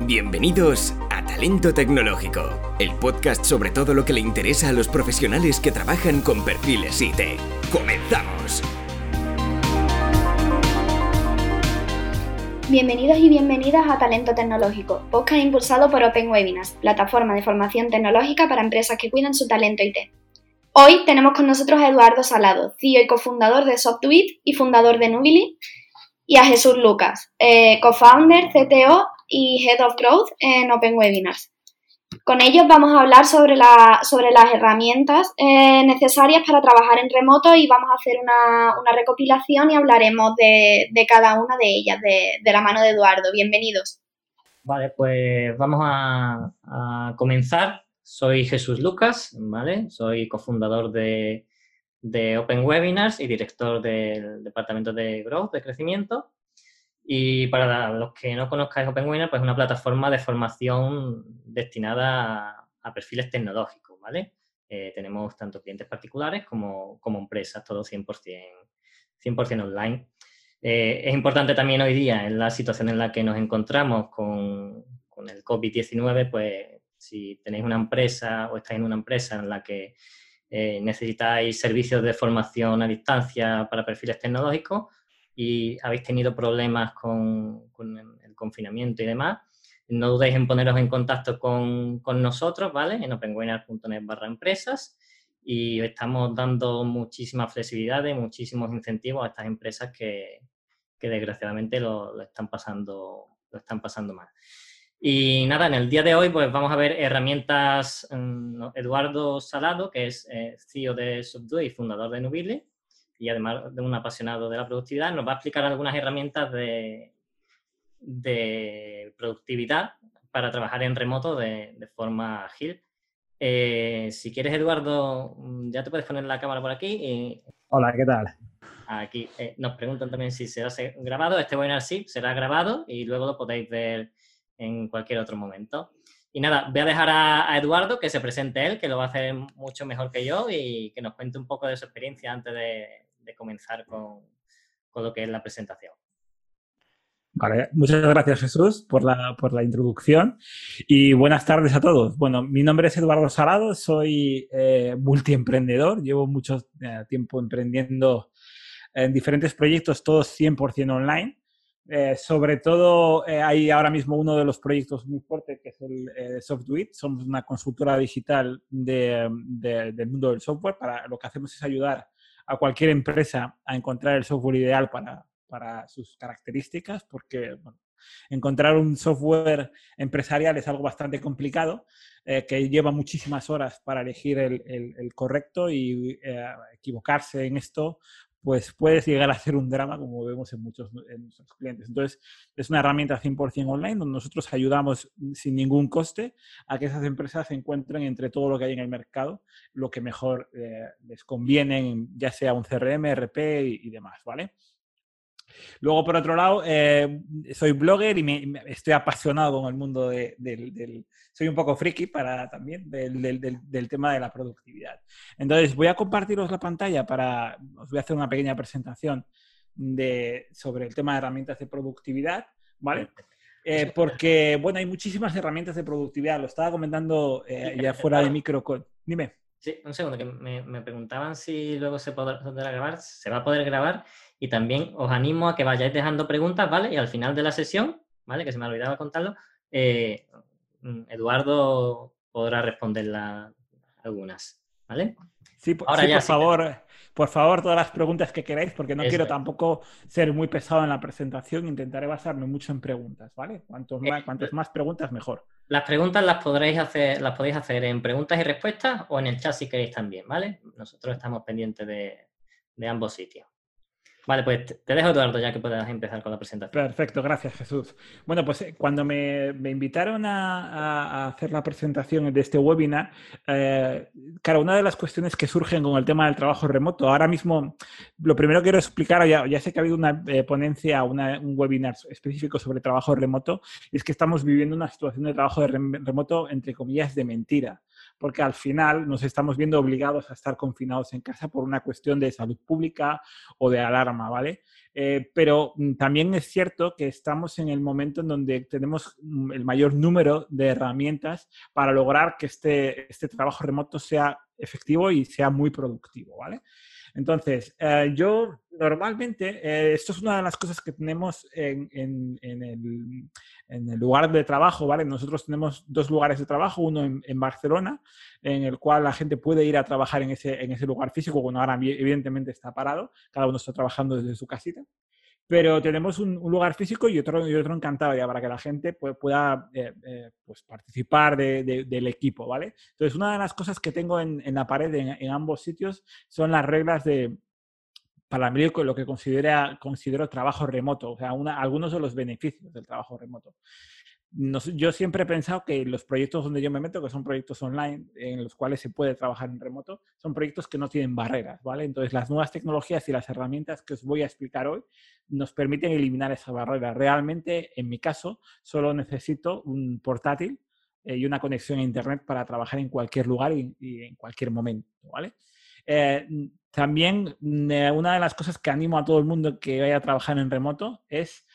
Bienvenidos a Talento Tecnológico, el podcast sobre todo lo que le interesa a los profesionales que trabajan con perfiles IT. ¡Comenzamos! Bienvenidos y bienvenidas a Talento Tecnológico, podcast impulsado por Open Webinars, plataforma de formación tecnológica para empresas que cuidan su talento IT. Hoy tenemos con nosotros a Eduardo Salado, CEO y cofundador de Softwit y fundador de Nubili, y a Jesús Lucas, eh, co-founder, CTO y Head of Growth en Open Webinars. Con ellos vamos a hablar sobre, la, sobre las herramientas eh, necesarias para trabajar en remoto y vamos a hacer una, recopilación y hablaremos de, cada una de ellas, de, la mano de Eduardo. Bienvenidos. Vale, pues vamos a, comenzar. Soy Jesús Lucas, ¿vale? Soy cofundador de, de Open Webinars y director del departamento de Growth, de crecimiento. Y para los que no conozcáis OpenWinner, pues es una plataforma de formación destinada a, perfiles tecnológicos, ¿vale? Eh, tenemos tanto clientes particulares como, como empresas, todo 100%, 100 online. Eh, es importante también hoy día, en la situación en la que nos encontramos con, con el COVID-19, pues si tenéis una empresa o estáis en una empresa en la que eh, necesitáis servicios de formación a distancia para perfiles tecnológicos, y habéis tenido problemas con, el confinamiento y demás, no dudéis en poneros en contacto con, nosotros, ¿vale? En openwebinar.net barra empresas y estamos dando muchísima flexibilidad y muchísimos incentivos a estas empresas que, desgraciadamente lo, están pasando, lo están pasando mal. Y nada, en el día de hoy pues vamos a ver herramientas, mm, Eduardo Salado, que es eh, CEO de Subdue y fundador de Nubile, y además de un apasionado de la productividad, nos va a explicar algunas herramientas de, de productividad para trabajar en remoto de, forma ágil. Eh, si quieres, Eduardo, ya te puedes poner la cámara por aquí. Hola, ¿qué tal? Aquí eh, nos preguntan también si será grabado. Este webinar sí, será grabado y luego lo podéis ver en cualquier otro momento. Y nada, voy a dejar a, Eduardo que se presente él, que lo va a hacer mucho mejor que yo y que nos cuente un poco de su experiencia antes de, de comenzar con, lo que es la presentación. Muchas gracias Jesús por la, por la introducción y buenas tardes a todos. Bueno, mi nombre es Eduardo Salado, soy eh, multiemprendedor, llevo mucho eh, tiempo emprendiendo en diferentes proyectos, todos 100% online. Eh, sobre todo hay ahora mismo uno de los proyectos muy fuertes que es el eh, Somos una consultora digital del mundo del software. Para lo que hacemos es ayudar a cualquier empresa a encontrar el software ideal para, para sus características, porque encontrar un software empresarial es algo bastante complicado, eh, que lleva muchísimas horas para elegir el, el, correcto y eh, equivocarse en esto pues puede llegar a ser un drama, como vemos en muchos en nuestros clientes. Entonces, es una herramienta 100% online donde nosotros ayudamos sin ningún coste a que esas empresas encuentren entre todo lo que hay en el mercado lo que mejor eh, les conviene, ya sea un CRM, RP y, y demás, ¿vale? Luego, por otro lado, eh, soy blogger y me, estoy apasionado con el mundo del, Soy un poco friki para también del, tema de la productividad. Entonces, voy a compartiros la pantalla para... Os voy a hacer una pequeña presentación de, sobre el tema de herramientas de productividad, ¿vale? Eh, porque, bueno, hay muchísimas herramientas de productividad. Lo estaba comentando eh, ya fuera de micro. Dime. Sí, un segundo, que me, preguntaban si luego se podrá, grabar. Se va a poder grabar y también os animo a que vayáis dejando preguntas, ¿vale? Y al final de la sesión, ¿vale? Que se me olvidaba contarlo, eh, mm, Eduardo podrá responderla algunas, ¿vale? Sí, Ahora ya, por favor, por favor, todas las preguntas que queráis, porque no quiero tampoco ser muy pesado en la presentación, intentaré basarme mucho en preguntas, ¿vale? Cuantos eh, más, cuantas más preguntas, mejor. Las preguntas las podréis hacer, las podéis hacer en preguntas y respuestas o en el chat si queréis también, ¿vale? Nosotros estamos pendientes de ambos sitios. Vale, pues te dejo, Eduardo, ya que puedas empezar con la presentación. Perfecto, gracias, Jesús. Bueno, pues eh, cuando me, invitaron a, hacer la presentación de este webinar, eh, claro, una de las cuestiones que surgen con el tema del trabajo remoto, ahora mismo, lo primero que quiero explicar, ya, ya sé que ha habido una eh, ponencia, un webinar específico sobre trabajo remoto, es que estamos viviendo una situación de trabajo remoto, entre comillas, de mentira. Porque al final nos estamos viendo obligados a estar confinados en casa por una cuestión de salud pública o de alarma, ¿vale? Eh, pero mm, también es cierto que estamos en el momento en donde tenemos mm, el mayor número de herramientas para lograr que este, este trabajo remoto sea efectivo y sea muy productivo, ¿vale? Entonces, eh, yo normalmente, eh, esto es una de las cosas que tenemos en, el, lugar de trabajo, ¿vale? Nosotros tenemos dos lugares de trabajo, uno en, Barcelona, en el cual la gente puede ir a trabajar en ese, en ese lugar físico, bueno, ahora evidentemente está parado, cada uno está trabajando desde su casita. Pero tenemos un, lugar físico y otro, y otro encantado ya para que la gente pueda eh, eh, pues participar del equipo, ¿vale? Entonces, una de las cosas que tengo en, la pared en, ambos sitios son las reglas de, para mí, lo que considera, considero trabajo remoto, o sea, algunos de los beneficios del trabajo remoto yo siempre he pensado que los proyectos donde yo me meto, que son proyectos online en los cuales se puede trabajar en remoto, son proyectos que no tienen barreras, ¿vale? Entonces, las nuevas tecnologías y las herramientas que os voy a explicar hoy nos permiten eliminar esa barrera. Realmente, en mi caso, solo necesito un portátil eh, y una conexión a Internet para trabajar en cualquier lugar y, en cualquier momento, ¿vale? Eh, también, eh, una de las cosas que animo a todo el mundo que vaya a trabajar en remoto es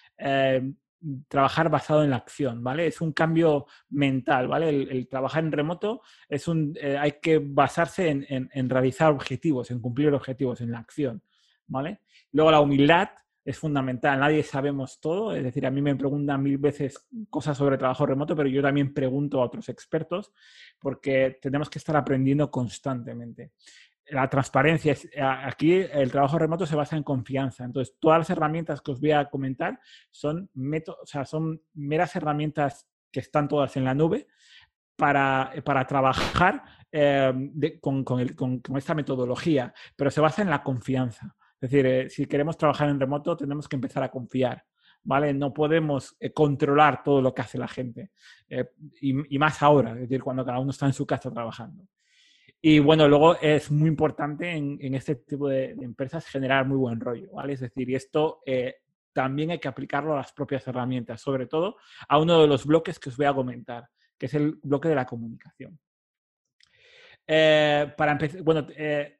trabajar basado en la acción, ¿vale? Es un cambio mental, ¿vale? El, trabajar en remoto es un, eh, hay que basarse en, realizar objetivos, en cumplir objetivos, en la acción, ¿vale? Luego la humildad es fundamental, nadie sabemos todo, es decir, a mí me preguntan mil veces cosas sobre trabajo remoto, pero yo también pregunto a otros expertos porque tenemos que estar aprendiendo constantemente la transparencia, eh, aquí el trabajo remoto se basa en confianza. Entonces, todas las herramientas que os voy a comentar son, o sea, son meras herramientas que están todas en la nube para, para trabajar eh, con, esta metodología, pero se basa en la confianza. Es decir, eh, si queremos trabajar en remoto, tenemos que empezar a confiar. ¿Vale? No podemos controlar todo lo que hace la gente. y, y, más ahora, es decir, cuando cada uno está en su casa trabajando. Y bueno, luego es muy importante en, este tipo de, empresas generar muy buen rollo, ¿vale? Es decir, esto eh, también hay que aplicarlo a las propias herramientas, sobre todo a uno de los bloques que os voy a comentar, que es el bloque de la comunicación. Eh, para empezar, bueno, eh,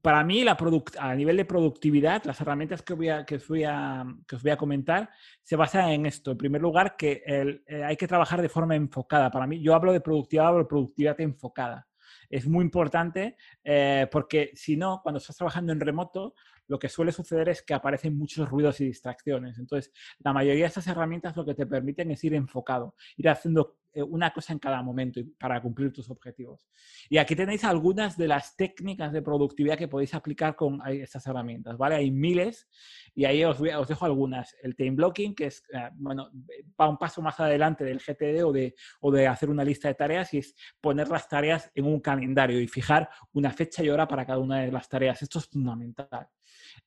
para mí la a nivel de productividad, las herramientas que, voy a, que, os voy a, que os voy a comentar se basan en esto. En primer lugar, que hay que trabajar de forma enfocada. Para mí, yo hablo de productividad, hablo de productividad enfocada es muy importante eh, porque si no, cuando estás trabajando en remoto, lo que suele suceder es que aparecen muchos ruidos y distracciones. Entonces, la mayoría de estas herramientas lo que te permiten es ir enfocado, ir haciendo una cosa en cada momento para cumplir tus objetivos. Y aquí tenéis algunas de las técnicas de productividad que podéis aplicar con estas herramientas, ¿vale? Hay miles y ahí os, os dejo algunas. El time blocking, que es, eh, bueno, va un paso más adelante del GTD o de, o de hacer una lista de tareas y es poner las tareas en un calendario y fijar una fecha y hora para cada una de las tareas. Esto es fundamental.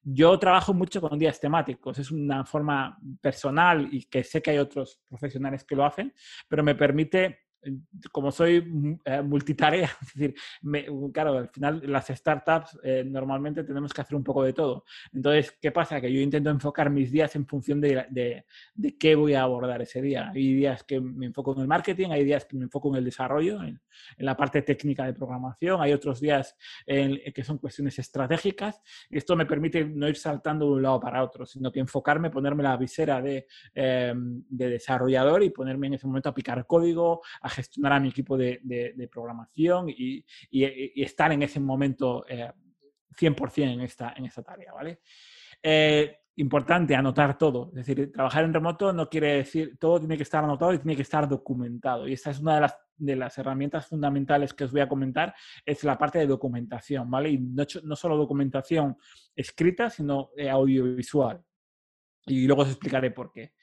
Yo trabajo mucho con días temáticos, es una forma personal y que sé que hay otros profesionales que lo hacen, pero me permite como soy eh, multitarea, es decir, claro, al final las startups eh, normalmente tenemos que hacer un poco de todo. Entonces, ¿qué pasa? Que yo intento enfocar mis días en función de, de, de, qué voy a abordar ese día. Hay días que me enfoco en el marketing, hay días que me enfoco en el desarrollo, en, en la parte técnica de programación, hay otros días en, que son cuestiones estratégicas. Y esto me permite no ir saltando de un lado para otro, sino que enfocarme, ponerme la visera de, eh, de desarrollador y ponerme en ese momento a picar código, a gestionar a mi equipo de, programación y, estar en ese momento 100% eh, en esta, en esta tarea, ¿vale? Eh, importante anotar todo. Es decir, trabajar en remoto no quiere decir, todo tiene que estar anotado y tiene que estar documentado. Y esta es una de las, de las herramientas fundamentales que os voy a comentar, es la parte de documentación, ¿vale? Y no, no solo documentación escrita, sino eh, audiovisual. Y luego os explicaré por qué.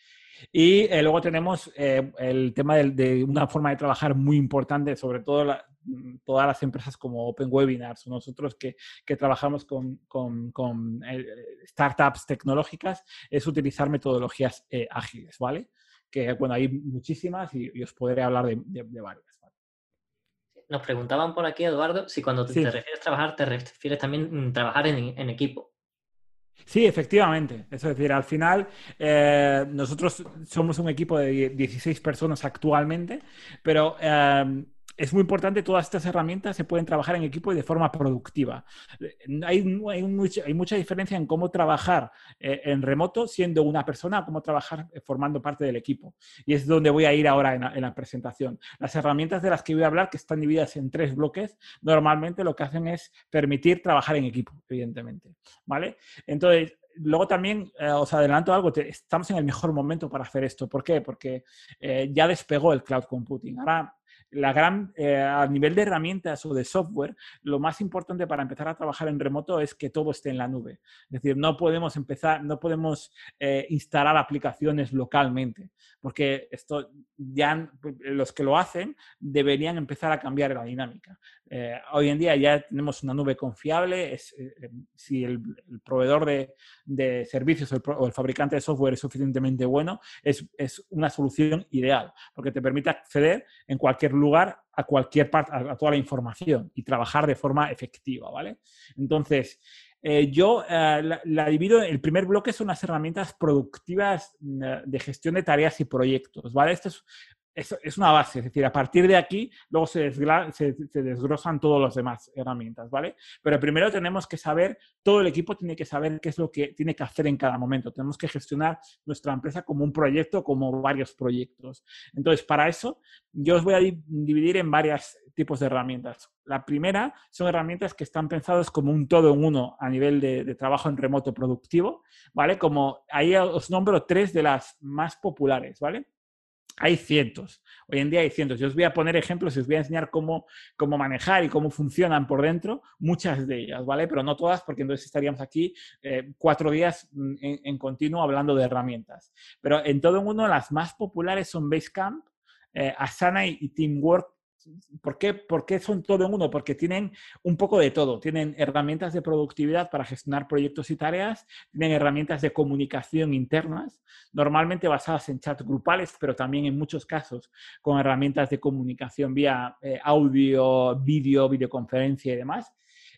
Y eh, luego tenemos eh, el tema de, una forma de trabajar muy importante, sobre todo mm, todas las empresas como Open Webinars, nosotros que, que trabajamos con, con, con eh, startups tecnológicas, es utilizar metodologías ágiles, ¿vale? Que, bueno, hay muchísimas y, os podré hablar de, de, varias. Nos preguntaban por aquí, Eduardo, si cuando te, refieres a trabajar, te refieres también a mm, trabajar en, en equipo. Sí, efectivamente. Es decir, al final eh, nosotros somos un equipo de 16 personas actualmente, pero em, es muy importante, todas estas herramientas se pueden trabajar en equipo y de forma productiva. Hay, hay, mucha, diferencia en cómo trabajar eh, en remoto siendo una persona cómo trabajar eh, formando parte del equipo. Y es donde voy a ir ahora en la, en la, presentación. Las herramientas de las que voy a hablar, que están divididas en tres bloques, normalmente lo que hacen es permitir trabajar en equipo, evidentemente. ¿Vale? Entonces, luego también eh, os adelanto algo, estamos en el mejor momento para hacer esto. ¿Por qué? Porque ya despegó el cloud computing. Ahora la gran, eh, a nivel de herramientas o de software, lo más importante para empezar a trabajar en remoto es que todo esté en la nube. Es decir, no podemos empezar, no podemos eh, instalar aplicaciones localmente, porque esto ya los que lo hacen deberían empezar a cambiar la dinámica. Eh, hoy en día ya tenemos una nube confiable. Si el, proveedor de, de servicios o el, o el, fabricante de software es suficientemente bueno, es, es una solución ideal, porque te permite acceder en cualquier lugar a cualquier parte, a, toda la información y trabajar de forma efectiva, ¿vale? Entonces, eh, yo eh, la, divido, el primer bloque son las herramientas productivas mm, de gestión de tareas y proyectos, ¿vale? Esto es es, una base, es decir, a partir de aquí luego se, se, se, desglosan todas las demás herramientas, ¿vale? Pero primero tenemos que saber, todo el equipo tiene que saber qué es lo que tiene que hacer en cada momento. Tenemos que gestionar nuestra empresa como un proyecto, como varios proyectos. Entonces, para eso, yo os voy a dividir en varios tipos de herramientas. La primera son herramientas que están pensadas como un todo en uno a nivel de, de trabajo en remoto productivo, ¿vale? Como ahí os nombro tres de las más populares, ¿vale? Hay cientos. Hoy en día hay cientos. Yo os voy a poner ejemplos y os voy a enseñar cómo, cómo manejar y cómo funcionan por dentro muchas de ellas, ¿vale? Pero no todas, porque entonces estaríamos aquí eh, cuatro días mm, en, continuo hablando de herramientas. Pero en todo el mundo, las más populares son Basecamp, eh, Asana y Teamwork ¿Por qué? ¿Por qué son todo en uno? Porque tienen un poco de todo. Tienen herramientas de productividad para gestionar proyectos y tareas, tienen herramientas de comunicación internas, normalmente basadas en chats grupales, pero también en muchos casos con herramientas de comunicación vía eh, audio, vídeo, videoconferencia y demás.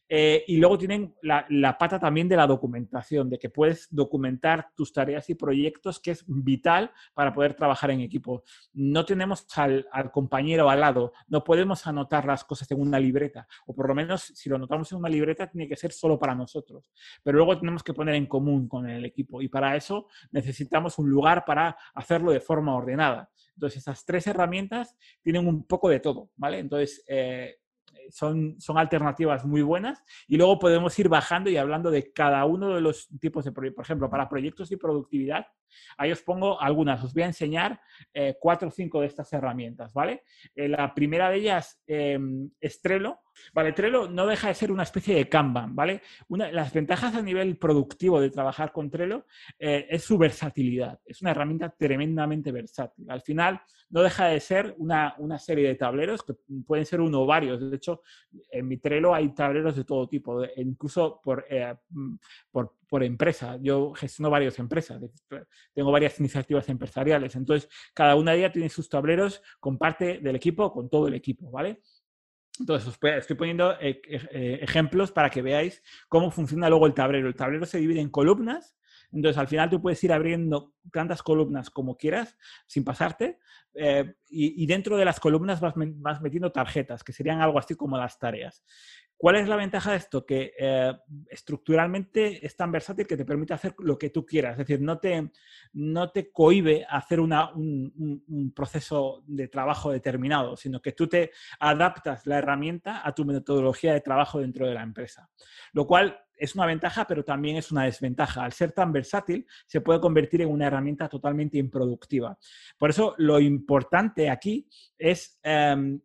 Eh, y luego tienen la, pata también de la documentación, de que puedes documentar tus tareas y proyectos, que es vital para poder trabajar en equipo. No tenemos al, al, compañero al lado, no podemos anotar las cosas en una libreta, o por lo menos si lo anotamos en una libreta tiene que ser solo para nosotros, pero luego tenemos que poner en común con el equipo y para eso necesitamos un lugar para hacerlo de forma ordenada. Entonces, esas tres herramientas tienen un poco de todo, ¿vale? Entonces, eh, son, son alternativas muy buenas y luego podemos ir bajando y hablando de cada uno de los tipos de proyectos. Por ejemplo, para proyectos y productividad, ahí os pongo algunas. Os voy a enseñar eh, cuatro o cinco de estas herramientas, ¿vale? Eh, la primera de ellas eh, es Trello. Vale, Trello no deja de ser una especie de Kanban, ¿vale? Una, las ventajas a nivel productivo de trabajar con Trello eh, es su versatilidad. Es una herramienta tremendamente versátil. Al final, no deja de ser una, una, serie de tableros que pueden ser uno o varios. De hecho, en mi Trello hay tableros de todo tipo, de, incluso por, eh, por, por, empresa. Yo gestiono varias empresas, tengo varias iniciativas empresariales. Entonces, cada una de ellas tiene sus tableros con parte del equipo, con todo el equipo, ¿vale? Entonces, os estoy poniendo eh, eh, ejemplos para que veáis cómo funciona luego el tablero. El tablero se divide en columnas. Entonces, al final tú puedes ir abriendo tantas columnas como quieras, sin pasarte, eh, y, dentro de las columnas vas, metiendo tarjetas, que serían algo así como las tareas. ¿Cuál es la ventaja de esto? Que eh, estructuralmente es tan versátil que te permite hacer lo que tú quieras. Es decir, no te, no te cohibe hacer un, proceso de trabajo determinado, sino que tú te adaptas la herramienta a tu metodología de trabajo dentro de la empresa. Lo cual es una ventaja, pero también es una desventaja. Al ser tan versátil, se puede convertir en una herramienta totalmente improductiva. Por eso, lo importante aquí es eh,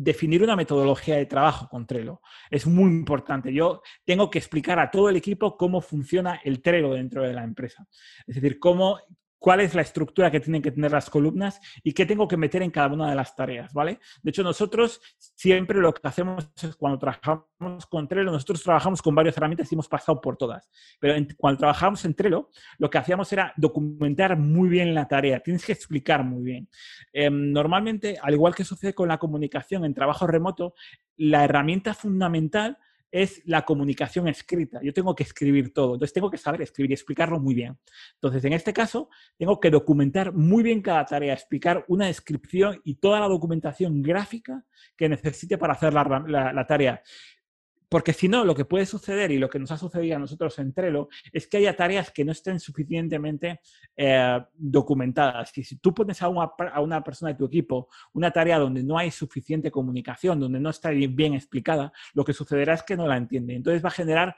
definir una metodología de trabajo con Trello. Es muy importante. Yo tengo que explicar a todo el equipo cómo funciona el Trello dentro de la empresa. Es decir, cómo, cuál es la estructura que tienen que tener las columnas y qué tengo que meter en cada una de las tareas, ¿vale? De hecho, nosotros siempre lo que hacemos es cuando trabajamos con Trello, nosotros trabajamos con varias herramientas y hemos pasado por todas. Pero cuando trabajamos en Trello, lo que hacíamos era documentar muy bien la tarea. Tienes que explicar muy bien. Eh, normalmente, al igual que sucede con la comunicación en trabajo remoto, la herramienta fundamental es la comunicación escrita. Yo tengo que escribir todo, entonces tengo que saber escribir y explicarlo muy bien. Entonces, en este caso, tengo que documentar muy bien cada tarea, explicar una descripción y toda la documentación gráfica que necesite para hacer la tarea. Porque si no, lo que puede suceder y lo que nos ha sucedido a nosotros en Trello es que haya tareas que no estén suficientemente eh, documentadas. Y si tú pones a una, a una, persona de tu equipo una tarea donde no hay suficiente comunicación, donde no está bien explicada, lo que sucederá es que no la entiende. Entonces va a generar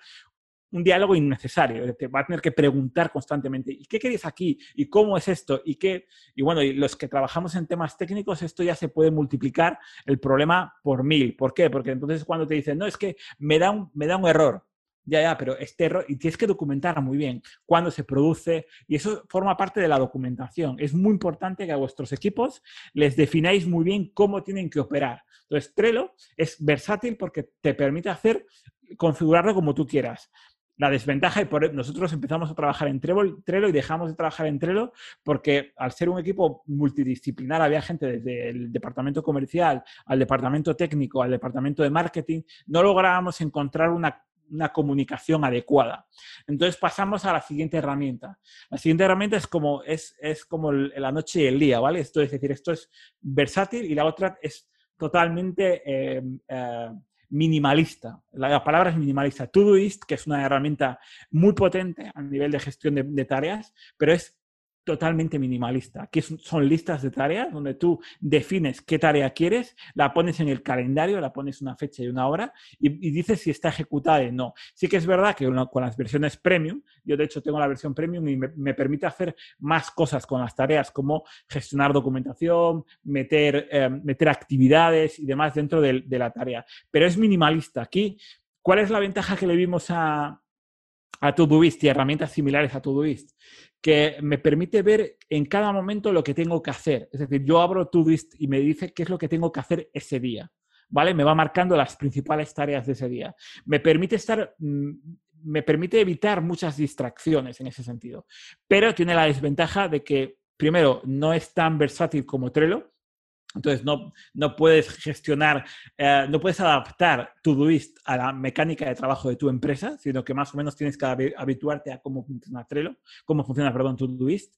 un diálogo innecesario. Te va a tener que preguntar constantemente, ¿y qué queréis aquí? ¿Y cómo es esto? ¿Y qué? Y bueno, los que trabajamos en temas técnicos, esto ya se puede multiplicar el problema por mil. ¿Por qué? Porque entonces cuando te dicen, no, es que me da un, me da un error. Ya, ya, pero este error, y tienes que documentar muy bien cuándo se produce, y eso forma parte de la documentación. Es muy importante que a vuestros equipos les defináis muy bien cómo tienen que operar. Entonces, Trello es versátil porque te permite hacer configurarlo como tú quieras. La desventaja, y por, e, nosotros empezamos a trabajar en Trello y dejamos de trabajar en Trello porque al ser un equipo multidisciplinar había gente desde el departamento comercial al departamento técnico, al departamento de marketing, no lográbamos encontrar una una comunicación adecuada. Entonces pasamos a la siguiente herramienta. La siguiente herramienta es como, es, es como la noche y el día, ¿vale? Esto es decir, esto es versátil y la otra es totalmente eh, eh, minimalista. La, palabra es minimalista. Todoist, que es una herramienta muy potente a nivel de gestión de tareas, pero es totalmente minimalista. Aquí son listas de tareas donde tú defines qué tarea quieres, la pones en el calendario, la pones una fecha y una hora y, dices si está ejecutada o no. Sí que es verdad que con las versiones premium, yo de hecho tengo la versión premium y me, permite hacer más cosas con las tareas como gestionar documentación, meter, eh, meter actividades y demás dentro de, de la tarea. Pero es minimalista. Aquí, ¿cuál es la ventaja que le vimos a, a Todoist y herramientas similares a Todoist, que me permite ver en cada momento lo que tengo que hacer. Es decir, yo abro Todoist y me dice qué es lo que tengo que hacer ese día. ¿Vale? Me va marcando las principales tareas de ese día. Me permite estar, mm, me permite evitar muchas distracciones en ese sentido. Pero tiene la desventaja de que, primero, no es tan versátil como Trello, entonces, no, no puedes gestionar, eh, no puedes adaptar Todoist a la mecánica de trabajo de tu empresa, sino que más o menos tienes que habituarte a cómo funciona Trello, cómo funciona, perdón, Todoist.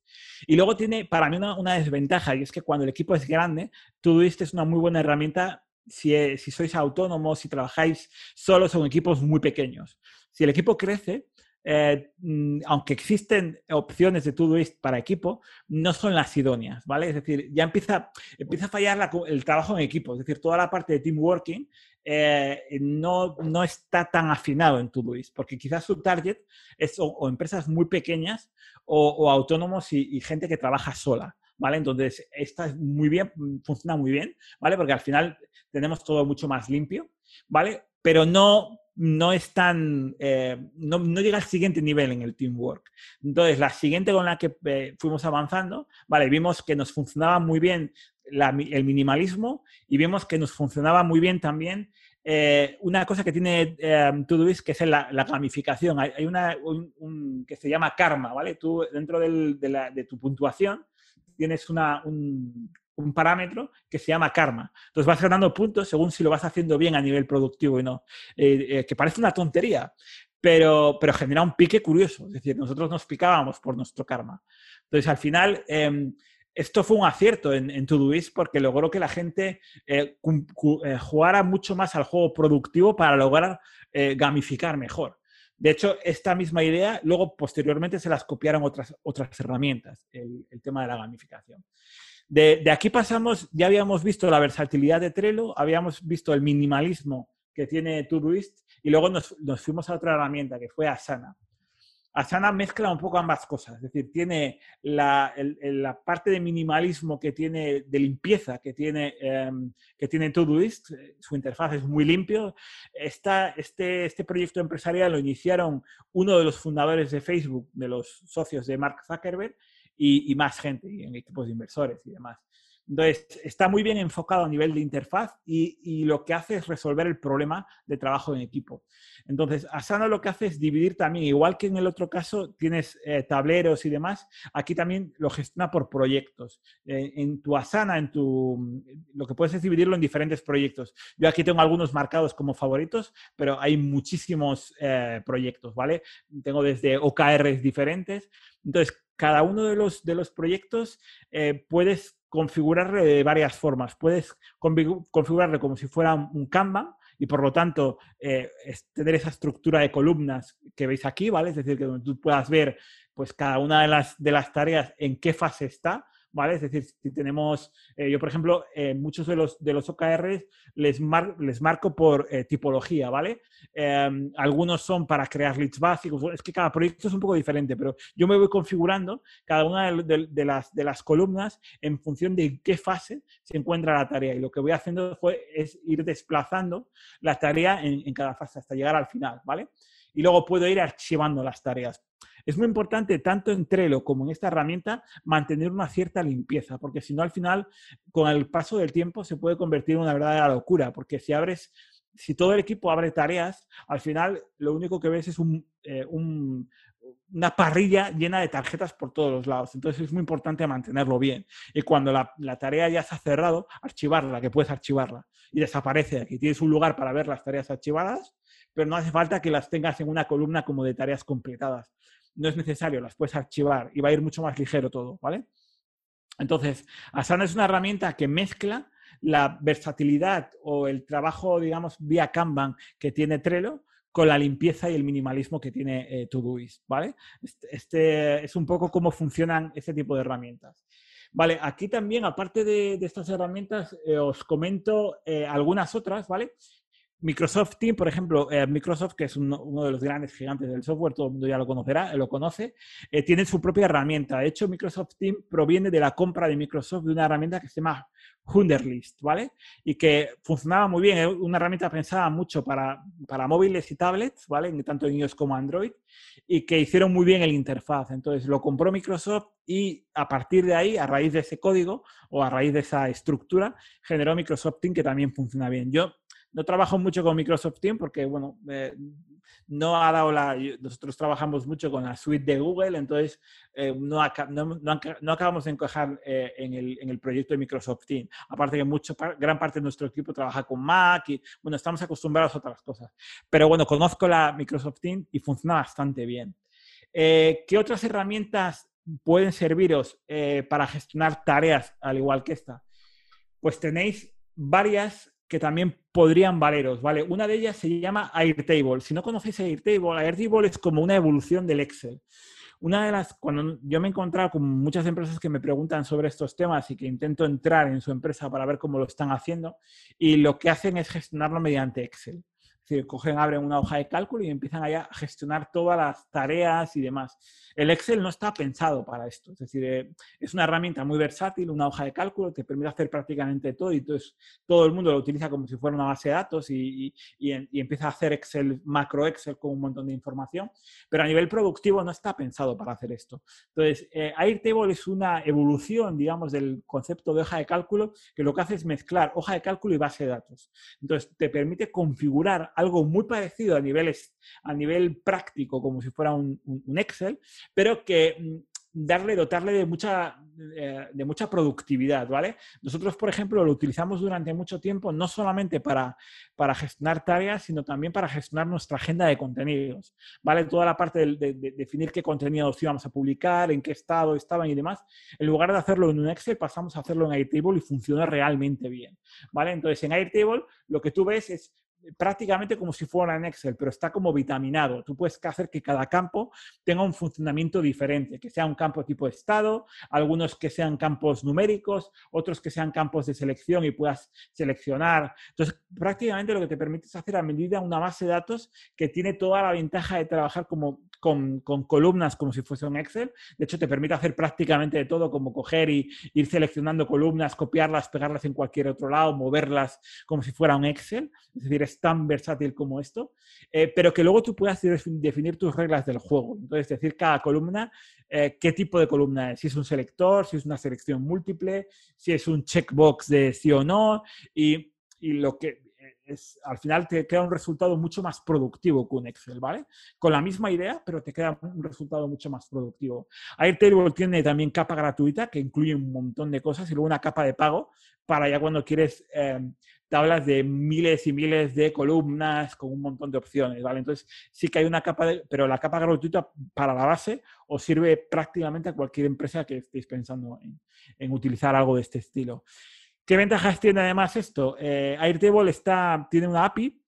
Y luego tiene para mí una, una desventaja, y es que cuando el equipo es grande, Todoist es una muy buena herramienta si, si sois autónomos, si trabajáis solos o en equipos muy pequeños. Si el equipo crece, eh, mm, aunque existen opciones de Todoist para equipo, no son las idóneas, ¿vale? Es decir, ya empieza, empieza a fallar el trabajo en equipo, es decir, toda la parte de team working eh, no, no está tan afinado en Todoist, porque quizás su target es o, empresas muy pequeñas o, autónomos y, y, gente que trabaja sola. ¿Vale? Entonces, esta es muy bien, funciona muy bien, ¿vale? Porque al final tenemos todo mucho más limpio, ¿vale? Pero no, no es tan, eh, no, llega al siguiente nivel en el teamwork. Entonces, la siguiente con la que eh, fuimos avanzando, vale, vimos que nos funcionaba muy bien el minimalismo y vimos que nos funcionaba muy bien también eh, una cosa que tiene Todoist que es la, gamificación. Hay, una que se llama karma, ¿vale? Tú dentro de, de tu puntuación tienes una, un, un parámetro que se llama karma. Entonces vas ganando puntos según si lo vas haciendo bien a nivel productivo y no. Eh, eh, que parece una tontería, pero, pero genera un pique curioso. Es decir, nosotros nos picábamos por nuestro karma. Entonces, al final, em, esto fue un acierto en, en Todoist porque logró que la gente eh, jugara mucho más al juego productivo para lograr gamificar mejor. De hecho, esta misma idea luego posteriormente se las copiaron otras, otras herramientas, el, el tema de la gamificación. De, aquí pasamos, ya habíamos visto la versatilidad de Trello, habíamos visto el minimalismo que tiene Todoist y luego nos, fuimos a otra herramienta que fue Asana. Asana mezcla un poco ambas cosas, es decir, tiene la, parte de minimalismo que tiene, de limpieza que tiene, em, que tiene Todoist, su interfaz es muy limpio. Esta, este, este proyecto empresarial lo iniciaron uno de los fundadores de Facebook, de los socios de Mark Zuckerberg, y, más gente, y en equipos de inversores y demás. Entonces, está muy bien enfocado a nivel de interfaz y, lo que hace es resolver el problema de trabajo en equipo. Entonces, Asana lo que hace es dividir también, igual que en el otro caso tienes eh, tableros y demás, aquí también lo gestiona por proyectos. Eh, en tu Asana, en tu, lo que puedes es dividirlo en diferentes proyectos. Yo aquí tengo algunos marcados como favoritos, pero hay muchísimos eh, proyectos, ¿vale? Tengo desde OKRs diferentes. Entonces, cada uno de los, de los proyectos puedes configurarle de varias formas. Puedes configurarle como si fuera un Kanban y por lo tanto eh, tener esa estructura de columnas que veis aquí, ¿vale? Es decir, que tú puedas ver pues cada una de las, de las tareas en qué fase está ¿vale? Es decir, si tenemos, eh, yo por ejemplo, eh, muchos de los, de los OKRs les, les marco por eh, tipología, ¿vale? Em, algunos son para crear leads básicos, es que cada proyecto es un poco diferente, pero yo me voy configurando cada una de, las, de las columnas en función de qué fase se encuentra la tarea y lo que voy haciendo fue, es ir desplazando la tarea en, en cada fase hasta llegar al final, ¿vale? Y luego puedo ir archivando las tareas. Es muy importante, tanto en Trello como en esta herramienta, mantener una cierta limpieza, porque si no, al final, con el paso del tiempo, se puede convertir en una verdadera locura, porque si abres, si todo el equipo abre tareas, al final lo único que ves es eh, una parrilla llena de tarjetas por todos los lados. Entonces es muy importante mantenerlo bien. Y cuando la, la, tarea ya se ha cerrado, archivarla, que puedes archivarla. Y desaparece. Aquí tienes un lugar para ver las tareas archivadas, pero no hace falta que las tengas en una columna como de tareas completadas no es necesario, las puedes archivar y va a ir mucho más ligero todo, ¿vale? Entonces, Asana es una herramienta que mezcla la versatilidad o el trabajo, digamos, vía Kanban que tiene Trello con la limpieza y el minimalismo que tiene eh, ¿vale? Este, este, es un poco cómo funcionan este tipo de herramientas. Vale, aquí también, aparte de, estas herramientas, eh, os comento eh, algunas otras, ¿vale? Microsoft Team, por ejemplo, eh, Microsoft, que es uno, de los grandes gigantes del software, todo el mundo ya lo conocerá, lo conoce, eh, tiene su propia herramienta. De hecho, Microsoft Team proviene de la compra de Microsoft de una herramienta que se llama Wunderlist, ¿vale? Y que funcionaba muy bien, una herramienta pensada mucho para, para móviles y tablets, ¿vale? Tanto en iOS como Android, y que hicieron muy bien el interfaz. Entonces, lo compró Microsoft y a partir de ahí, a raíz de ese código o a raíz de esa estructura, generó Microsoft Team que también funciona bien. Yo no trabajo mucho con Microsoft Teams porque, bueno, eh, no ha dado la... Nosotros trabajamos mucho con la suite de Google, entonces eh, no, acabamos de encajar eh, en, el, proyecto de Microsoft Teams. Aparte que mucho, gran parte de nuestro equipo trabaja con Mac y, bueno, estamos acostumbrados a otras cosas. Pero, bueno, conozco la Microsoft Teams y funciona bastante bien. ¿Qué otras herramientas pueden serviros para gestionar tareas al igual que esta? Pues tenéis varias que también podrían valeros, ¿vale? Una de ellas se llama Airtable. Si no conocéis Airtable, Airtable es como una evolución del Excel. Una de las, cuando yo me he encontrado con muchas empresas que me preguntan sobre estos temas y que intento entrar en su empresa para ver cómo lo están haciendo, y lo que hacen es gestionarlo mediante Excel. Cogen, abren una hoja de cálculo y empiezan a gestionar todas las tareas y demás. El Excel no está pensado para esto. Es decir, eh, es una herramienta muy versátil, una hoja de cálculo, te permite hacer prácticamente todo y entonces todo el mundo lo utiliza como si fuera una base de datos y, empieza a hacer Excel, macro Excel con un montón de información. Pero a nivel productivo no está pensado para hacer esto. Entonces, eh, Airtable es una evolución, digamos, del concepto de hoja de cálculo que lo que hace es mezclar hoja de cálculo y base de datos. Entonces, te permite configurar algo muy parecido a, niveles, a nivel práctico, como si fuera un, Excel, pero que mm, darle, dotarle de mucha, eh, de mucha productividad, ¿vale? Nosotros, por ejemplo, lo utilizamos durante mucho tiempo no solamente para, para gestionar tareas, sino también para gestionar nuestra agenda de contenidos, ¿vale? Toda la parte de, definir qué contenidos íbamos a publicar, en qué estado estaban y demás. En lugar de hacerlo en un Excel, pasamos a hacerlo en Airtable y funciona realmente bien, ¿vale? Entonces, en Airtable lo que tú ves es prácticamente como si fuera en Excel, pero está como vitaminado. Tú puedes hacer que cada campo tenga un funcionamiento diferente, que sea un campo tipo estado, algunos que sean campos numéricos, otros que sean campos de selección y puedas seleccionar. Entonces, prácticamente lo que te permite es hacer a medida una base de datos que tiene toda la ventaja de trabajar como, con, columnas como si fuese un Excel. De hecho, te permite hacer prácticamente de todo, como coger y ir seleccionando columnas, copiarlas, pegarlas en cualquier otro lado, moverlas como si fuera un Excel. Es decir, es tan versátil como esto. Eh, pero que luego tú puedas definir tus reglas del juego. Entonces, decir cada columna eh, qué tipo de columna es, si es un selector, si es una selección múltiple, si es un checkbox de sí o no, y, lo que es, al final te queda un resultado mucho más productivo que un Excel, ¿vale? Con la misma idea, pero te queda un resultado mucho más productivo. Airtable tiene también capa gratuita que incluye un montón de cosas y luego una capa de pago para ya cuando quieres eh, tablas de miles y miles de columnas con un montón de opciones, ¿vale? Entonces sí que hay una capa, de, pero la capa gratuita para la base os sirve prácticamente a cualquier empresa que estéis pensando en, utilizar algo de este estilo. ¿Qué ventajas tiene además esto? Eh, Airtable está, tiene una API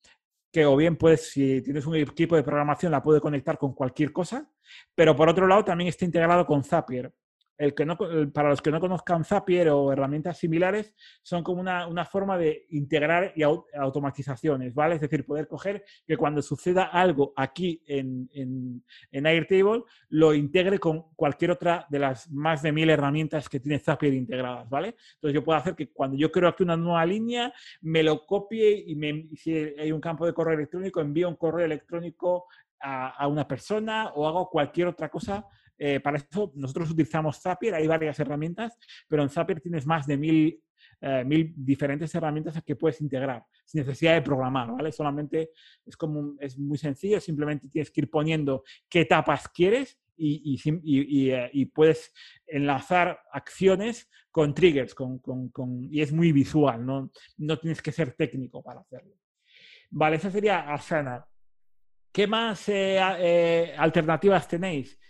que o bien puedes, si tienes un equipo de programación, la puede conectar con cualquier cosa, pero por otro lado también está integrado con Zapier el que no, para los que no conozcan Zapier o herramientas similares, son como una, forma de integrar y automatizaciones, ¿vale? Es decir, poder coger que cuando suceda algo aquí en, en, Airtable, lo integre con cualquier otra de las más de mil herramientas que tiene Zapier integradas, ¿vale? Entonces yo puedo hacer que cuando yo creo aquí una nueva línea, me lo copie y me, si hay un campo de correo electrónico, envío un correo electrónico a, a una persona o hago cualquier otra cosa eh, para eso nosotros utilizamos Zapier, hay varias herramientas, pero en Zapier tienes más de mil, eh, mil diferentes herramientas que puedes integrar sin necesidad de programar, ¿vale? Solamente es, como, es muy sencillo, simplemente tienes que ir poniendo qué etapas quieres eh, y, puedes enlazar acciones con triggers con, con, con, y es muy visual, ¿no? no tienes que ser técnico para hacerlo. Vale, esa sería Asana. ¿Qué más alternativas tenéis?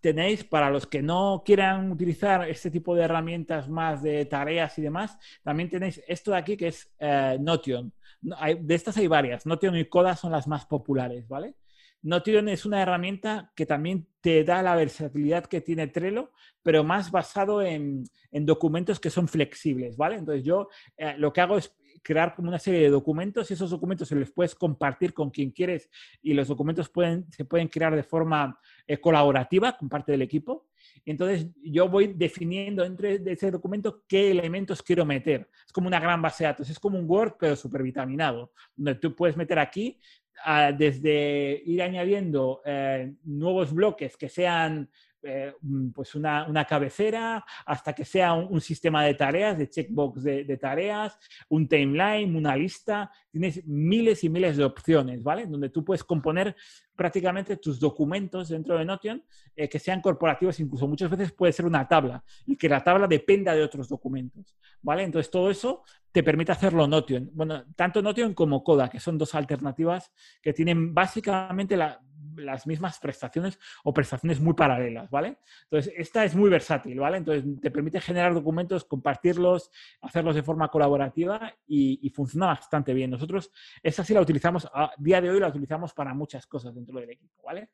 Tenéis, para los que no quieran utilizar este tipo de herramientas más de tareas y demás, también tenéis esto de aquí que es eh, Notion. de estas hay varias. Notion y Coda son las más populares, ¿vale? Notion es una herramienta que también te da la versatilidad que tiene Trello, pero más basado en, documentos que son flexibles, ¿vale? Entonces yo eh, lo que hago es crear como una serie de documentos y esos documentos se los puedes compartir con quien quieres y los documentos pueden, se pueden crear de forma eh, colaborativa con parte del equipo. entonces yo voy definiendo dentro de ese documento qué elementos quiero meter. Es como una gran base de datos, es como un Word pero súper vitaminado, donde tú puedes meter aquí ah, desde ir añadiendo eh, nuevos bloques que sean eh, mm, pues una, cabecera hasta que sea un, sistema de tareas, de checkbox de, tareas, un timeline, una lista. Tienes miles y miles de opciones, ¿vale? Donde tú puedes componer prácticamente tus documentos dentro de Notion eh, que sean corporativos, incluso muchas veces puede ser una tabla y que la tabla dependa de otros documentos, ¿vale? Entonces todo eso te permite hacerlo Notion. Bueno, tanto Notion como Coda, que son dos alternativas que tienen básicamente la, las mismas prestaciones o prestaciones muy paralelas, ¿vale? Entonces, esta es muy versátil, ¿vale? Entonces, te permite generar documentos, compartirlos, hacerlos de forma colaborativa y, funciona bastante bien. Nosotros, esta sí la utilizamos, a día de hoy la utilizamos para muchas cosas dentro del equipo, ¿vale?